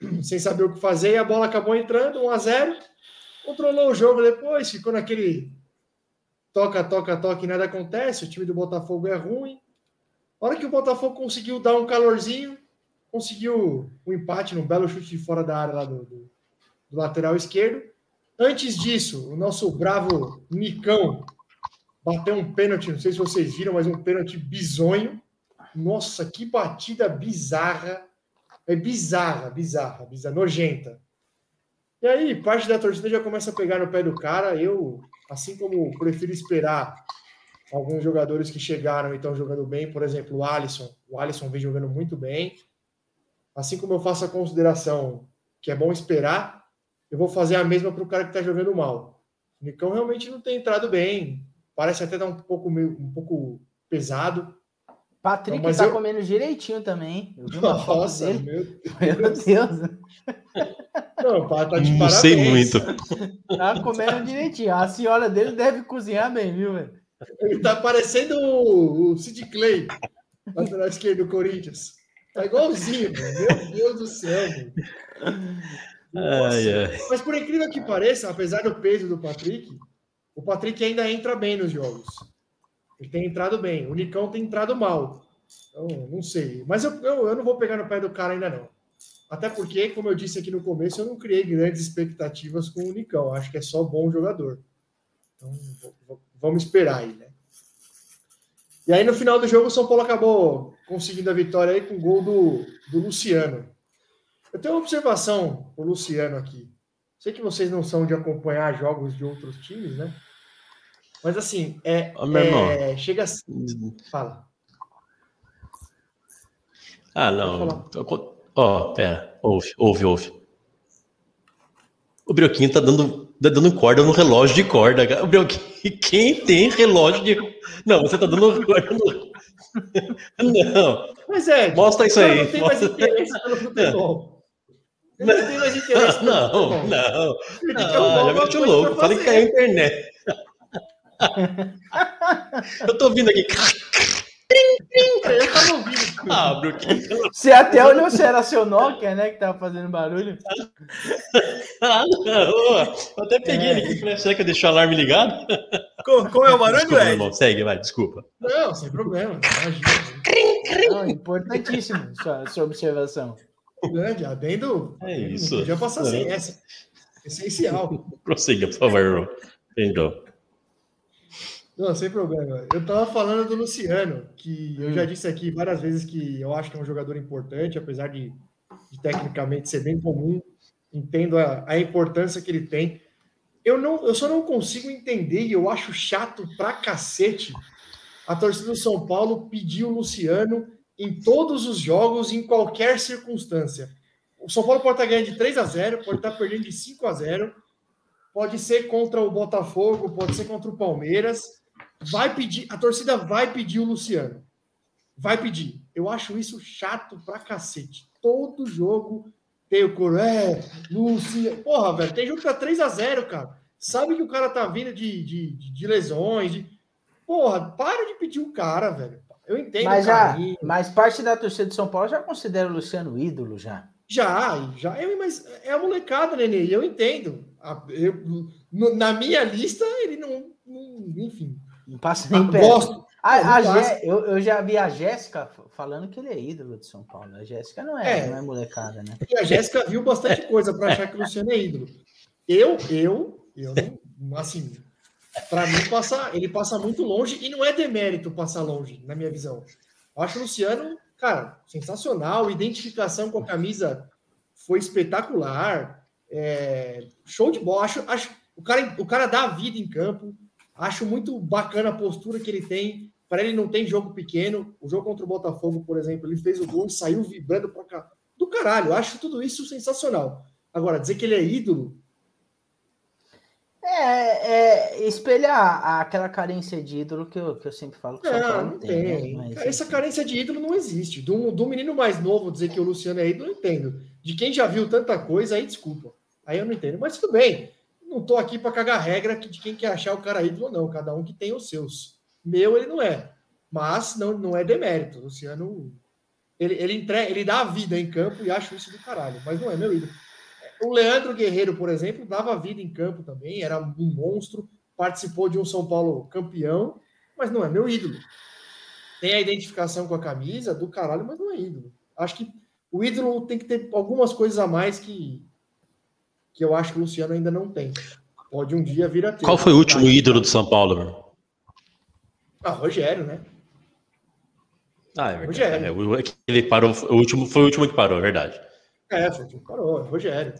sem saber o que fazer, e a bola acabou entrando, 1 a 0 Controlou o jogo depois, ficou naquele toca, toca, toca e nada acontece. O time do Botafogo é ruim. A hora que o Botafogo conseguiu dar um calorzinho, conseguiu um empate num belo chute de fora da área lá do, do- do lateral esquerdo. Antes disso, o nosso bravo Nicão bateu um pênalti, não sei se vocês viram, mas um pênalti bizonho. Nossa, que batida bizarra. É bizarra, bizarra, bizarra, nojenta. E aí, parte da torcida já começa a pegar no pé do cara. Eu, assim como prefiro esperar alguns jogadores que chegaram e estão jogando bem, por exemplo, o Alisson. O Alisson vem jogando muito bem. Assim como eu faço a consideração que é bom esperar, eu vou fazer a mesma para o cara que está jogando mal. O Nicão realmente não tem entrado bem. Parece até dar um pouco, meio, um pouco pesado. Patrick Não, mas tá eu- comendo direitinho também. Nossa, meu Meu Deus, Não, pá, tá de Não parabéns. sei muito. tá comendo direitinho. A senhora dele deve cozinhar bem, viu, velho? Ele tá parecendo o, o Sid Clay, lateral esquerdo do Corinthians. Tá igualzinho. Meu Deus do céu. Ai, ai. Mas por incrível que pareça, apesar do peso do Patrick, o Patrick ainda entra bem nos jogos. Ele tem entrado bem. O Nicão tem entrado mal. Então, não sei. Mas eu, eu, eu não vou pegar no pé do cara ainda não. Até porque, como eu disse aqui no começo, eu não criei grandes expectativas com o Nicão. Acho que é só bom jogador. Então, vamos esperar aí, né? E aí, no final do jogo, o São Paulo acabou conseguindo a vitória aí com o gol do, do Luciano. Eu tenho uma observação o Luciano aqui. Sei que vocês não são de acompanhar jogos de outros times, né? Mas assim, é, Ô, meu irmão. é chega a... Fala. Ah, não. Ó, pera. Ouve, ouve, ouve. O Brioquinho tá dando, tá dando corda no relógio de corda. cara. O Brioquinho, quem tem relógio de. Não, você tá dando corda no. Não, Mas é, mostra isso aí. não tem mais interesse pelo futebol. Não tem mais interesse Não, não. Não, já meti o louco. Falei que caiu a internet. Eu tô ouvindo aqui. Eu tava ouvindo. Ah, Você até olhou se era seu Nokia, né? Que tava fazendo barulho. Ah, não. Eu até peguei É. ele aqui. falei, Será que eu deixei o alarme ligado? Como, como é o barulho, Desculpa, irmão. Segue, vai, desculpa. Não, sem problema. Imagina. Não, importantíssimo sua, sua observação. Grande, adendo. É isso. podia passar É. sem essa. Essencial. Prossiga, por favor, irmão. Então. Não, sem problema. Eu tava falando do Luciano, que eu já disse aqui várias vezes que eu acho que é um jogador importante, apesar de, de tecnicamente ser bem comum. Entendo a, a importância que ele tem. Eu, não, eu só não consigo entender, e eu acho chato pra cacete, a torcida do São Paulo pedir o Luciano em todos os jogos, em qualquer circunstância. O São Paulo pode estar ganhando de 3 a 0 pode estar perdendo de 5 a 0 pode ser contra o Botafogo, pode ser contra o Palmeiras. Vai pedir, a torcida vai pedir o Luciano. Vai pedir. Eu acho isso chato pra cacete. Todo jogo tem o coro. É, Luciano. Porra, velho, tem jogo que tá 3 a 0 cara. Sabe que o cara tá vindo de, de, de- lesões. De... Porra, para de pedir o cara, velho. Eu entendo Mas, já, mas parte da torcida de São Paulo já considera o Luciano ídolo já. Já, já. É, mas é a molecada, Nenê, eu entendo. Eu- na minha lista, ele não. não- enfim. Não passa nem perto. Gosto. A, a Gé- eu, eu já vi a Jéssica falando que ele é ídolo de São Paulo. A Jéssica não é, É. não é molecada, né? E a Jéssica viu bastante coisa para achar que o Luciano é ídolo. Eu, eu, eu não. Assim, para mim, passa, ele passa muito longe e não é demérito passar longe, na minha visão. Eu acho o Luciano, cara, sensacional. Identificação com a camisa foi espetacular. É, show de bola. Acho, acho, o, cara, o cara dá a vida em campo. Acho muito bacana a postura que ele tem. Para ele não tem jogo pequeno. O jogo contra o Botafogo, por exemplo, ele fez o gol e saiu vibrando para cá. Do caralho, acho tudo isso sensacional. Agora, dizer que ele é ídolo, É, é espelhar aquela carência de ídolo que eu, que eu sempre falo que São Não, não tem. tem. né? Mas, essa enfim. carência de ídolo não existe. Do, do menino mais novo dizer que o Luciano é ídolo, eu entendo. De quem já viu tanta coisa, aí desculpa. Aí eu não entendo. Mas tudo bem. Não tô aqui para cagar regra de quem quer achar o cara ídolo ou não. Cada um que tem os seus. Meu, ele não é. Mas não, não é demérito. O Luciano. Ele, ele, entrega, ele dá a vida em campo e acho isso do caralho. Mas não é meu ídolo. O Leandro Guerreiro, por exemplo, dava vida em campo também, era um monstro, participou de um São Paulo campeão, mas não é meu ídolo. Tem a identificação com a camisa do caralho, mas não é ídolo. Acho que o ídolo tem que ter algumas coisas a mais que, que eu acho que o Luciano ainda não tem. Pode um dia vir a ter. Qual foi o último ídolo do São Paulo, mano? Ah, Rogério, né? Ah, é verdade. Rogério. É, ele parou, o último, foi o último que parou, é verdade. É, foi o que parou, é Rogério.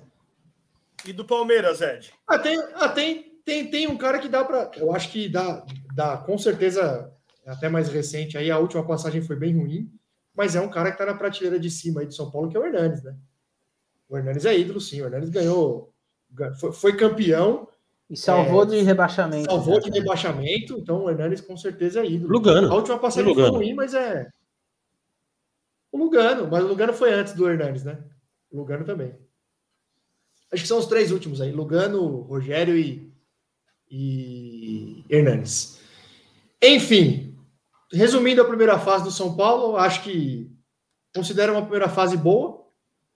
E do Palmeiras, Ed? Ah, tem, ah, tem, tem, tem um cara que dá para. Eu acho que dá, dá, com certeza, é até mais recente. Aí a última passagem foi bem ruim, mas é um cara que está na prateleira de cima aí de São Paulo, que é o Hernanes, né? O Hernanes é ídolo, sim. O Hernanes ganhou, gan- foi, foi campeão, E salvou É, de rebaixamento. salvou né? de rebaixamento, então o Hernanes com certeza é ídolo. Lugano. A última passagem foi Lugano? ruim, mas é. O Lugano, mas o Lugano foi antes do Hernanes, né? O Lugano também. Acho que são os três últimos aí: Lugano, Rogério e, e Hernanes. Enfim, resumindo a primeira fase do São Paulo, acho que considero uma primeira fase boa,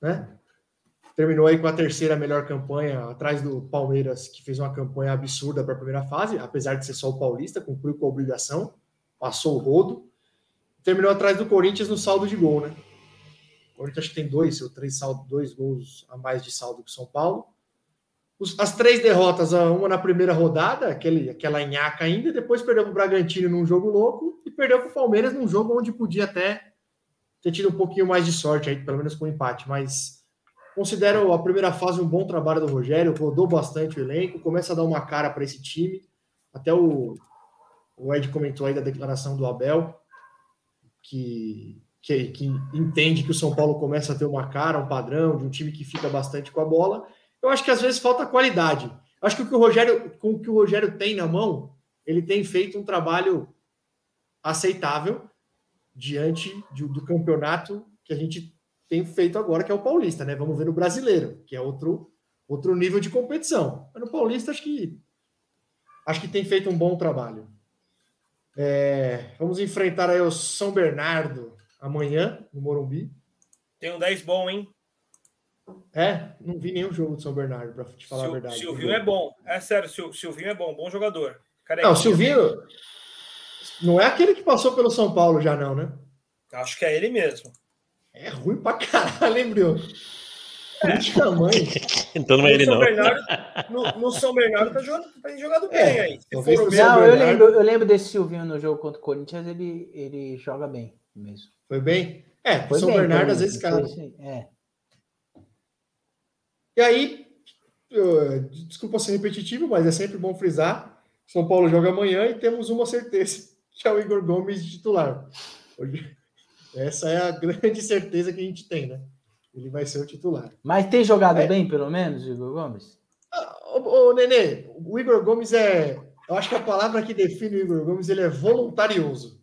né? Terminou aí com a terceira melhor campanha, atrás do Palmeiras, que fez uma campanha absurda para a primeira fase, apesar de ser só o Paulista, cumpriu com a obrigação, passou o rodo. Terminou atrás do Corinthians no saldo de gol, né? O Corinthians acho que tem dois ou três saldo, dois gols a mais de saldo que o São Paulo. Os- as três derrotas, uma na primeira rodada, aquele, aquela nhaca ainda, depois perdeu para o Bragantino num jogo louco e perdeu para o Palmeiras num jogo onde podia até ter tido um pouquinho mais de sorte aí, pelo menos com o empate, mas considero a primeira fase um bom trabalho do Rogério, rodou bastante o elenco, começa a dar uma cara para esse time. Até o, o Ed comentou aí da declaração do Abel, que, que, que entende que o São Paulo começa a ter uma cara, um padrão, de um time que fica bastante com a bola. Eu acho que às vezes falta qualidade. Acho que o que o Rogério, com o que o Rogério tem na mão, ele tem feito um trabalho aceitável diante de- do campeonato que a gente tem feito agora, que é o Paulista, né? Vamos ver no brasileiro, que é outro, outro nível de competição. Mas no Paulista, acho que acho que tem feito um bom trabalho. É, vamos enfrentar aí o São Bernardo amanhã, no Morumbi. Tem um 10 bom, hein? É, não vi nenhum jogo do São Bernardo, para te falar a Sil- verdade. Silvinho é bom. É sério, Sil- Silvinho é bom, bom jogador. Cara, Não, o Silvinho não é aquele que passou pelo São Paulo já, não, né? Acho que é ele mesmo. É ruim pra caralho, hein, Bril? De tamanho. Então não é ele, no, São não. Bernardo, no, no São Bernardo tá jogando, tá jogado bem É, aí. Não, eu Bernardo. lembro, eu lembro desse Silvinho no jogo contra o Corinthians, ele, ele joga bem mesmo. Foi bem? É, Foi São bem, Bernardo às vezes cai. assim, É. E aí, eu- desculpa ser repetitivo, mas é sempre bom frisar. São Paulo joga amanhã e temos uma certeza, que é o Igor Gomes de titular. Hoje- Essa é a grande certeza que a gente tem, né? Ele vai ser o titular. Mas tem jogado É. bem, pelo menos, Igor Gomes? Ô, ô, Nenê, o Igor Gomes é. Eu acho que a palavra que define o Igor Gomes ele é voluntarioso.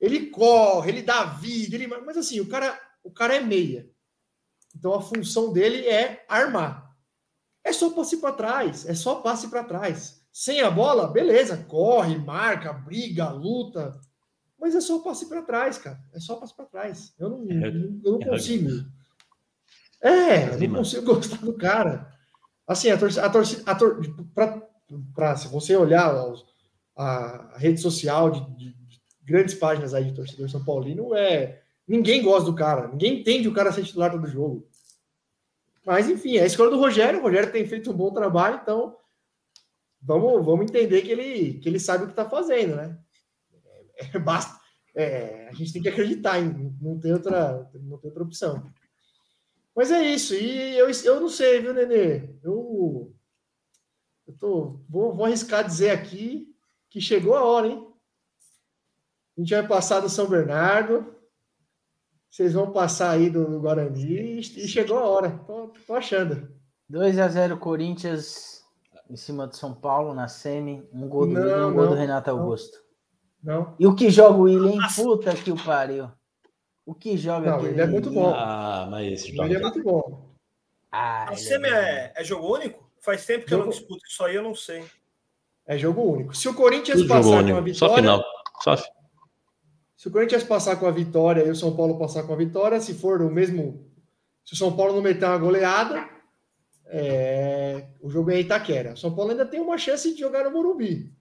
Ele corre, ele dá vida, ele... mas assim, o cara, o cara é meia. Então a função dele é armar. É só passe para trás, é só passe para trás. Sem a bola, beleza, corre, marca, briga, luta. Mas é só passe para trás, cara. É só passe para trás. Eu não, É, eu não é consigo. É, eu Rugby, não consigo gostar do cara. Assim, a torcida, a torcida, a tor pra, pra- se você olhar a, a rede social de, de- de grandes páginas aí de torcedor São Paulino, é ninguém gosta do cara, ninguém entende o cara ser titular todo jogo. Mas enfim, é a escolha do Rogério. O Rogério tem feito um bom trabalho, então vamos, vamos entender que ele, que ele sabe o que está fazendo, né? É, basta, é, a gente tem que acreditar, em, não tem outra, não tem outra opção. Mas é isso. E eu, eu não sei, viu, Nenê? Eu, eu tô, vou, vou arriscar dizer aqui que chegou a hora, hein? A gente vai passar do São Bernardo. Vocês vão passar aí do, do Guarani e, e chegou a hora. Tô, tô achando. 2 a 0 Corinthians em cima do São Paulo na semi. Um gol do, Não, um gol do não, Renato não. Augusto. Não? E o que joga o William? Puta que o pariu. O que joga Não, aquele ele é muito bom. Ah, mas esse Ele é jogo. muito bom. Ah, A semi é, é jogo único? Faz tempo que eu não Jogo- disputo isso aí, eu não sei. É jogo único. Se o Corinthians Tudo passar jogo com a único. Só vitória, final. Só se o Corinthians passar com a vitória e o São Paulo passar com a vitória, se for o mesmo, se o São Paulo não meter uma goleada, é, o jogo é Itaquera. O São Paulo ainda tem uma chance de jogar no Morumbi,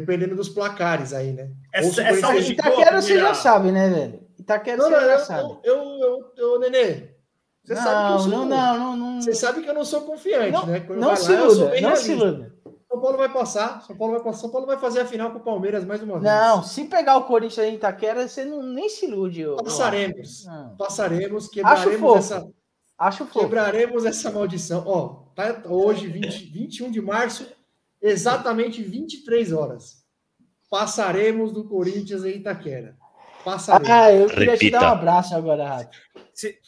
dependendo dos placares aí, né? Se Essa, essa Itaquera você já sabe, né, velho? Itaquera Não, você não, já eu, sabe. eu, eu, eu, eu, Nenê, você sabe que eu Não, sou, não, não, não, não. Você sabe que eu não sou confiante, Não, né? Quando não se lá, eu iluda, não se realista. iluda. São Paulo vai passar, São Paulo vai passar, São Paulo vai fazer a final com o Palmeiras mais uma vez. Não, se pegar o Corinthians em Itaquera, você não, nem se ilude. ô- Passaremos. Não. Passaremos, Acho quebraremos fofo. essa, Acho fofo. quebraremos essa maldição. Ó, tá hoje, 20, 21 de março, exatamente 23 horas. Passaremos do Corinthians em Itaquera. Passaremos. Ah, eu queria te Repita. dar um abraço agora, Rato. Se-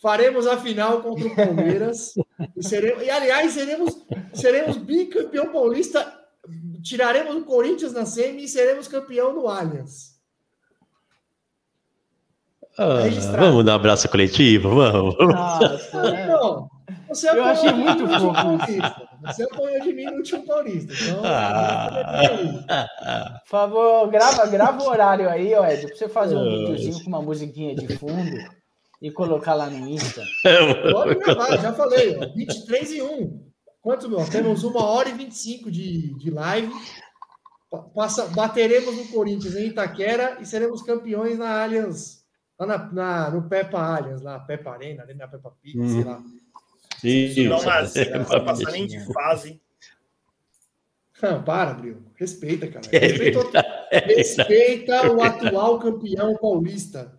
Faremos a final contra o Palmeiras. e, seremos, e, aliás, seremos, seremos bicampeão paulista. Tiraremos o Corinthians na semi e seremos campeão no Allianz. Ah, vamos dar um abraço coletivo, vamos. Nossa, é. Você Eu achei muito fofo isso. paulista. Você apanhou de mim no último paulista. Então, Ah, Por favor, grava, grava o horário aí, ó, Ed, pra você fazer um videozinho com uma musiquinha de fundo e colocar lá no Insta. pode gravar, já falei. Ó, 23 e 1. Quanto, meu? Temos uma hora e 25 de, de live. Pa- Passa, bateremos no Corinthians em Itaquera e seremos campeões na Allianz. Lá na, na- no Peppa Allianz, lá, Peppa Arena, ali na Peppa Pig, Hum. sei lá. Isso. Não, mas não vai passar nem de fase. Não, para, Bril. Respeita, cara. É Respeita, é respeita o atual campeão paulista.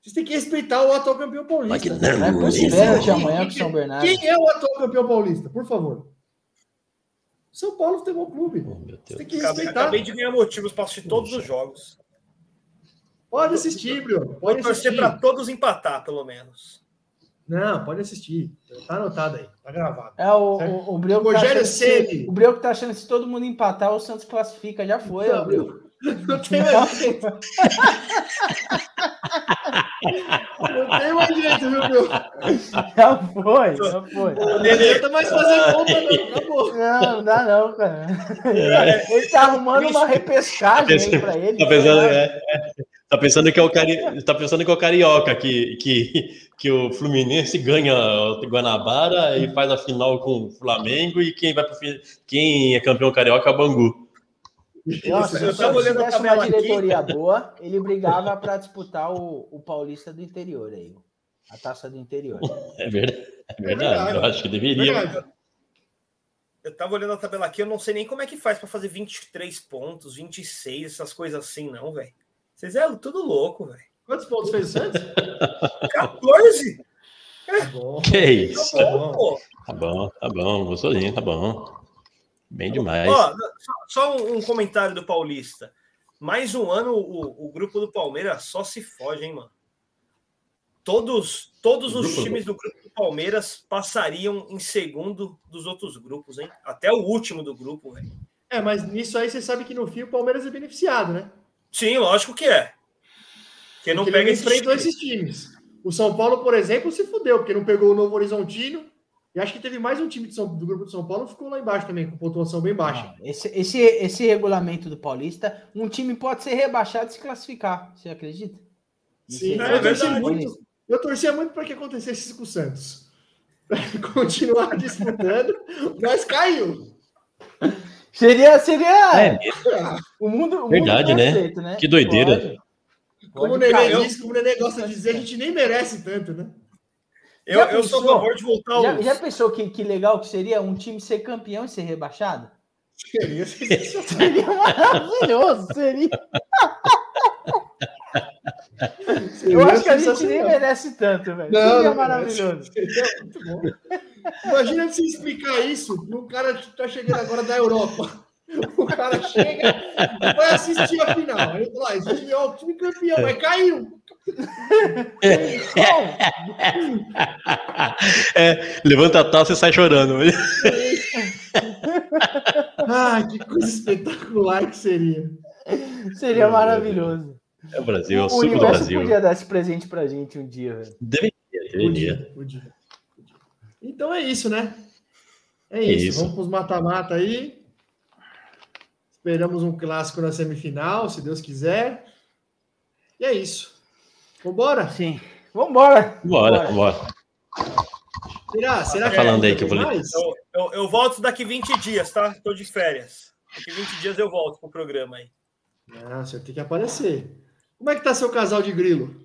Vocês têm que respeitar o atual campeão paulista. Like Vai não, pros isso. pênalti amanhã com o São Bernardo. Quem é o atual campeão paulista? Por favor. São Paulo Futebol Clube. Oh, meu Você Deus. tem que respeitar. acabei de ganhar motivos para assistir todos os jogos. Pode assistir, Bril. Vou Pode torcer para todos empatar, pelo menos. Não, pode assistir. Tá anotado aí. Tá gravado. É o, Certo? o, o Breu que tá Rogério achando que- Ceni. O Breu que tá achando que se todo mundo empatar, o Santos classifica. Já foi, ó, Breu. Não tem mais jeito. Não tem mais jeito, viu, Bril? Já foi, já foi. Não adianta mais fazer conta, não. Acabou. Não, não dá não, cara. Ele tá arrumando uma repescagem aí pra ele. Tá pensando, é, é, tá pensando que é o cari, tá pensando que é o carioca que, que, que o Fluminense ganha o Guanabara e faz a final com o Flamengo e quem vai pro fim, quem é campeão carioca é o Bangu. Nossa, se Eu o tava Santos olhando a tivesse uma tabela aqui. diretoria boa, ele brigava pra disputar o, o Paulista do interior aí. A taça do interior. É verdade, é verdade. verdade. Eu acho que deveria. Verdade. Eu tava olhando a tabela aqui, eu não sei nem como é que faz para fazer 23 pontos, 26, essas coisas assim, não, velho. Vocês é tudo louco, velho. Quantos pontos fez o Santos? 14? Tá bom. Que isso? Tá Bom. Tá bom, tá bom, gostosinho, tá bom. Bem demais. Ó, só, só um, comentário do Paulista. Mais um ano o, o grupo do Palmeiras só se foge, hein, mano? Todos, todos os grupo- times do grupo do Palmeiras passariam em segundo dos outros grupos, hein? Até o último do grupo, velho. É, mas nisso aí você sabe que no fim o Palmeiras é beneficiado, né? Sim, lógico que é. Porque não Porque pega esses enfrentou times. esses times. O São Paulo, por exemplo, se fudeu, porque não pegou o Novo Horizontino. E acho que teve mais um time de São- do grupo de São Paulo que ficou lá embaixo também, com pontuação bem baixa. Não, esse, esse, esse regulamento do Paulista, um time pode ser rebaixado e se classificar. Você acredita? Sim, é eu, muito, eu torcia muito para que acontecesse isso com o Santos. Continuar disputando, mas caiu. Seria, seria É, o mundo, o mundo Verdade, né? perfeito, né? Que doideira. Pode. Como Pode o Nenê diz, como o Nenê gosta de dizer, a gente nem merece tanto, né? Eu, Já eu sou a pensou? favor de voltar Já, aos... já pensou que, que legal que seria um time ser campeão e ser rebaixado? Seria. Seria maravilhoso, seria. Eu acho que a gente nem merece tanto, velho. Não, Seria maravilhoso. Seria muito bom. Imagina você explicar isso para um cara que está chegando agora da Europa. O cara chega e vai assistir a final. Aí ele fala: ah, esse time é o time campeão, mas caiu. É, levanta a taça e sai chorando. Ah, que coisa espetacular que seria. Seria maravilhoso. É o Brasil, é o O suco do universo Brasil. podia dar esse presente pra gente um dia, velho. Deveria, deveria. Podia, podia. Então é isso, né? É isso. isso. Vamos para os mata-mata aí. Esperamos um clássico na semifinal, se Deus quiser. E é isso. Vambora? Sim. Vambora. Bora, bora. Será? Será que Falando é aí que eu vou ler. Eu, eu, eu volto daqui 20 dias, tá? Tô de férias. Daqui 20 dias eu volto pro programa aí. Ah, você tem que aparecer. Como é que tá seu casal de grilo?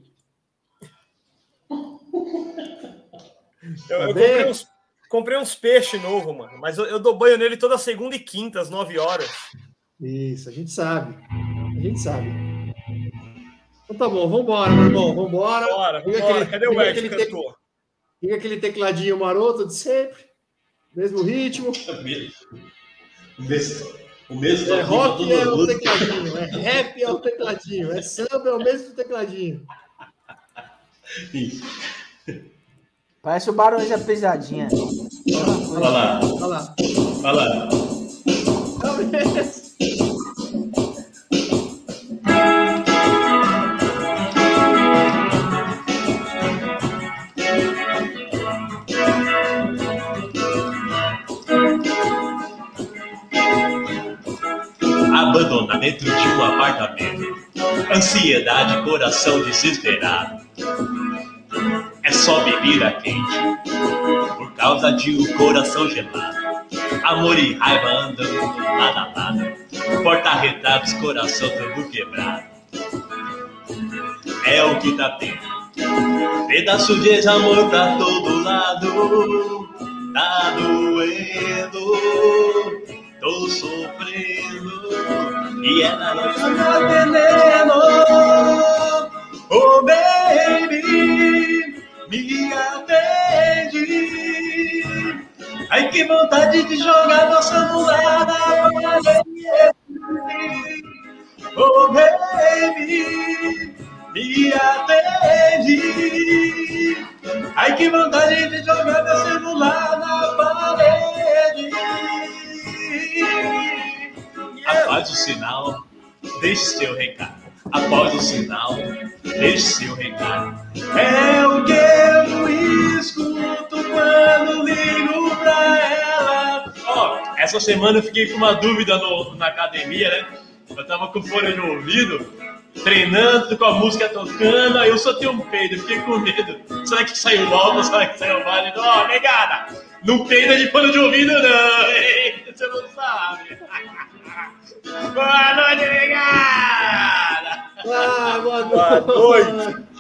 Eu, Tá eu comprei, uns, comprei uns peixes novos, mano. Mas eu, eu dou banho nele toda segunda e quinta, às 9 horas. Isso, a gente sabe. A gente sabe. Então tá bom, vambora, meu irmão. Vambora. Bora, Liga bora. aquele- Cadê o Ed, aquele te- cantor? Aquele tecladinho maroto de sempre. Mesmo ritmo. O mesmo, o mesmo É rock é o tecladinho. É rap é o tecladinho. É samba é o mesmo tecladinho. Parece o Barões da Pesadinha. Olha lá, Olha lá. olha lá. O mesmo. Abandonado dentro de um apartamento. Ansiedade, coração desesperado. É só bebida quente. Por causa de um coração gelado. Amor e raiva andando lado a lado. Porta-retratos, coração todo quebrado. É o que tá tendo. Pedaço de desamor pra todo lado. Tá doendo. Tô sofrendo e ela não tá atendendo. Oh, baby, me atende. Ai, que vontade de jogar meu celular na parede. Oh, baby, me atende. Ai, que vontade de jogar meu celular na parede. Após o sinal, deixe seu recado. Após o sinal, deixe seu recado. É o que eu escuto quando ligo pra ela. Ó, essa semana eu fiquei com uma dúvida no- na academia, né? Eu tava com fone de ouvido, treinando, com a música tocando, aí eu só tenho um peido, fiquei com medo. Será que saiu logo? Será que saiu válido? Ó, negada, não peida de fone de ouvido, não, hein? Você não sabe. Boa noite, negada! Ah, boa Boa noite. noite.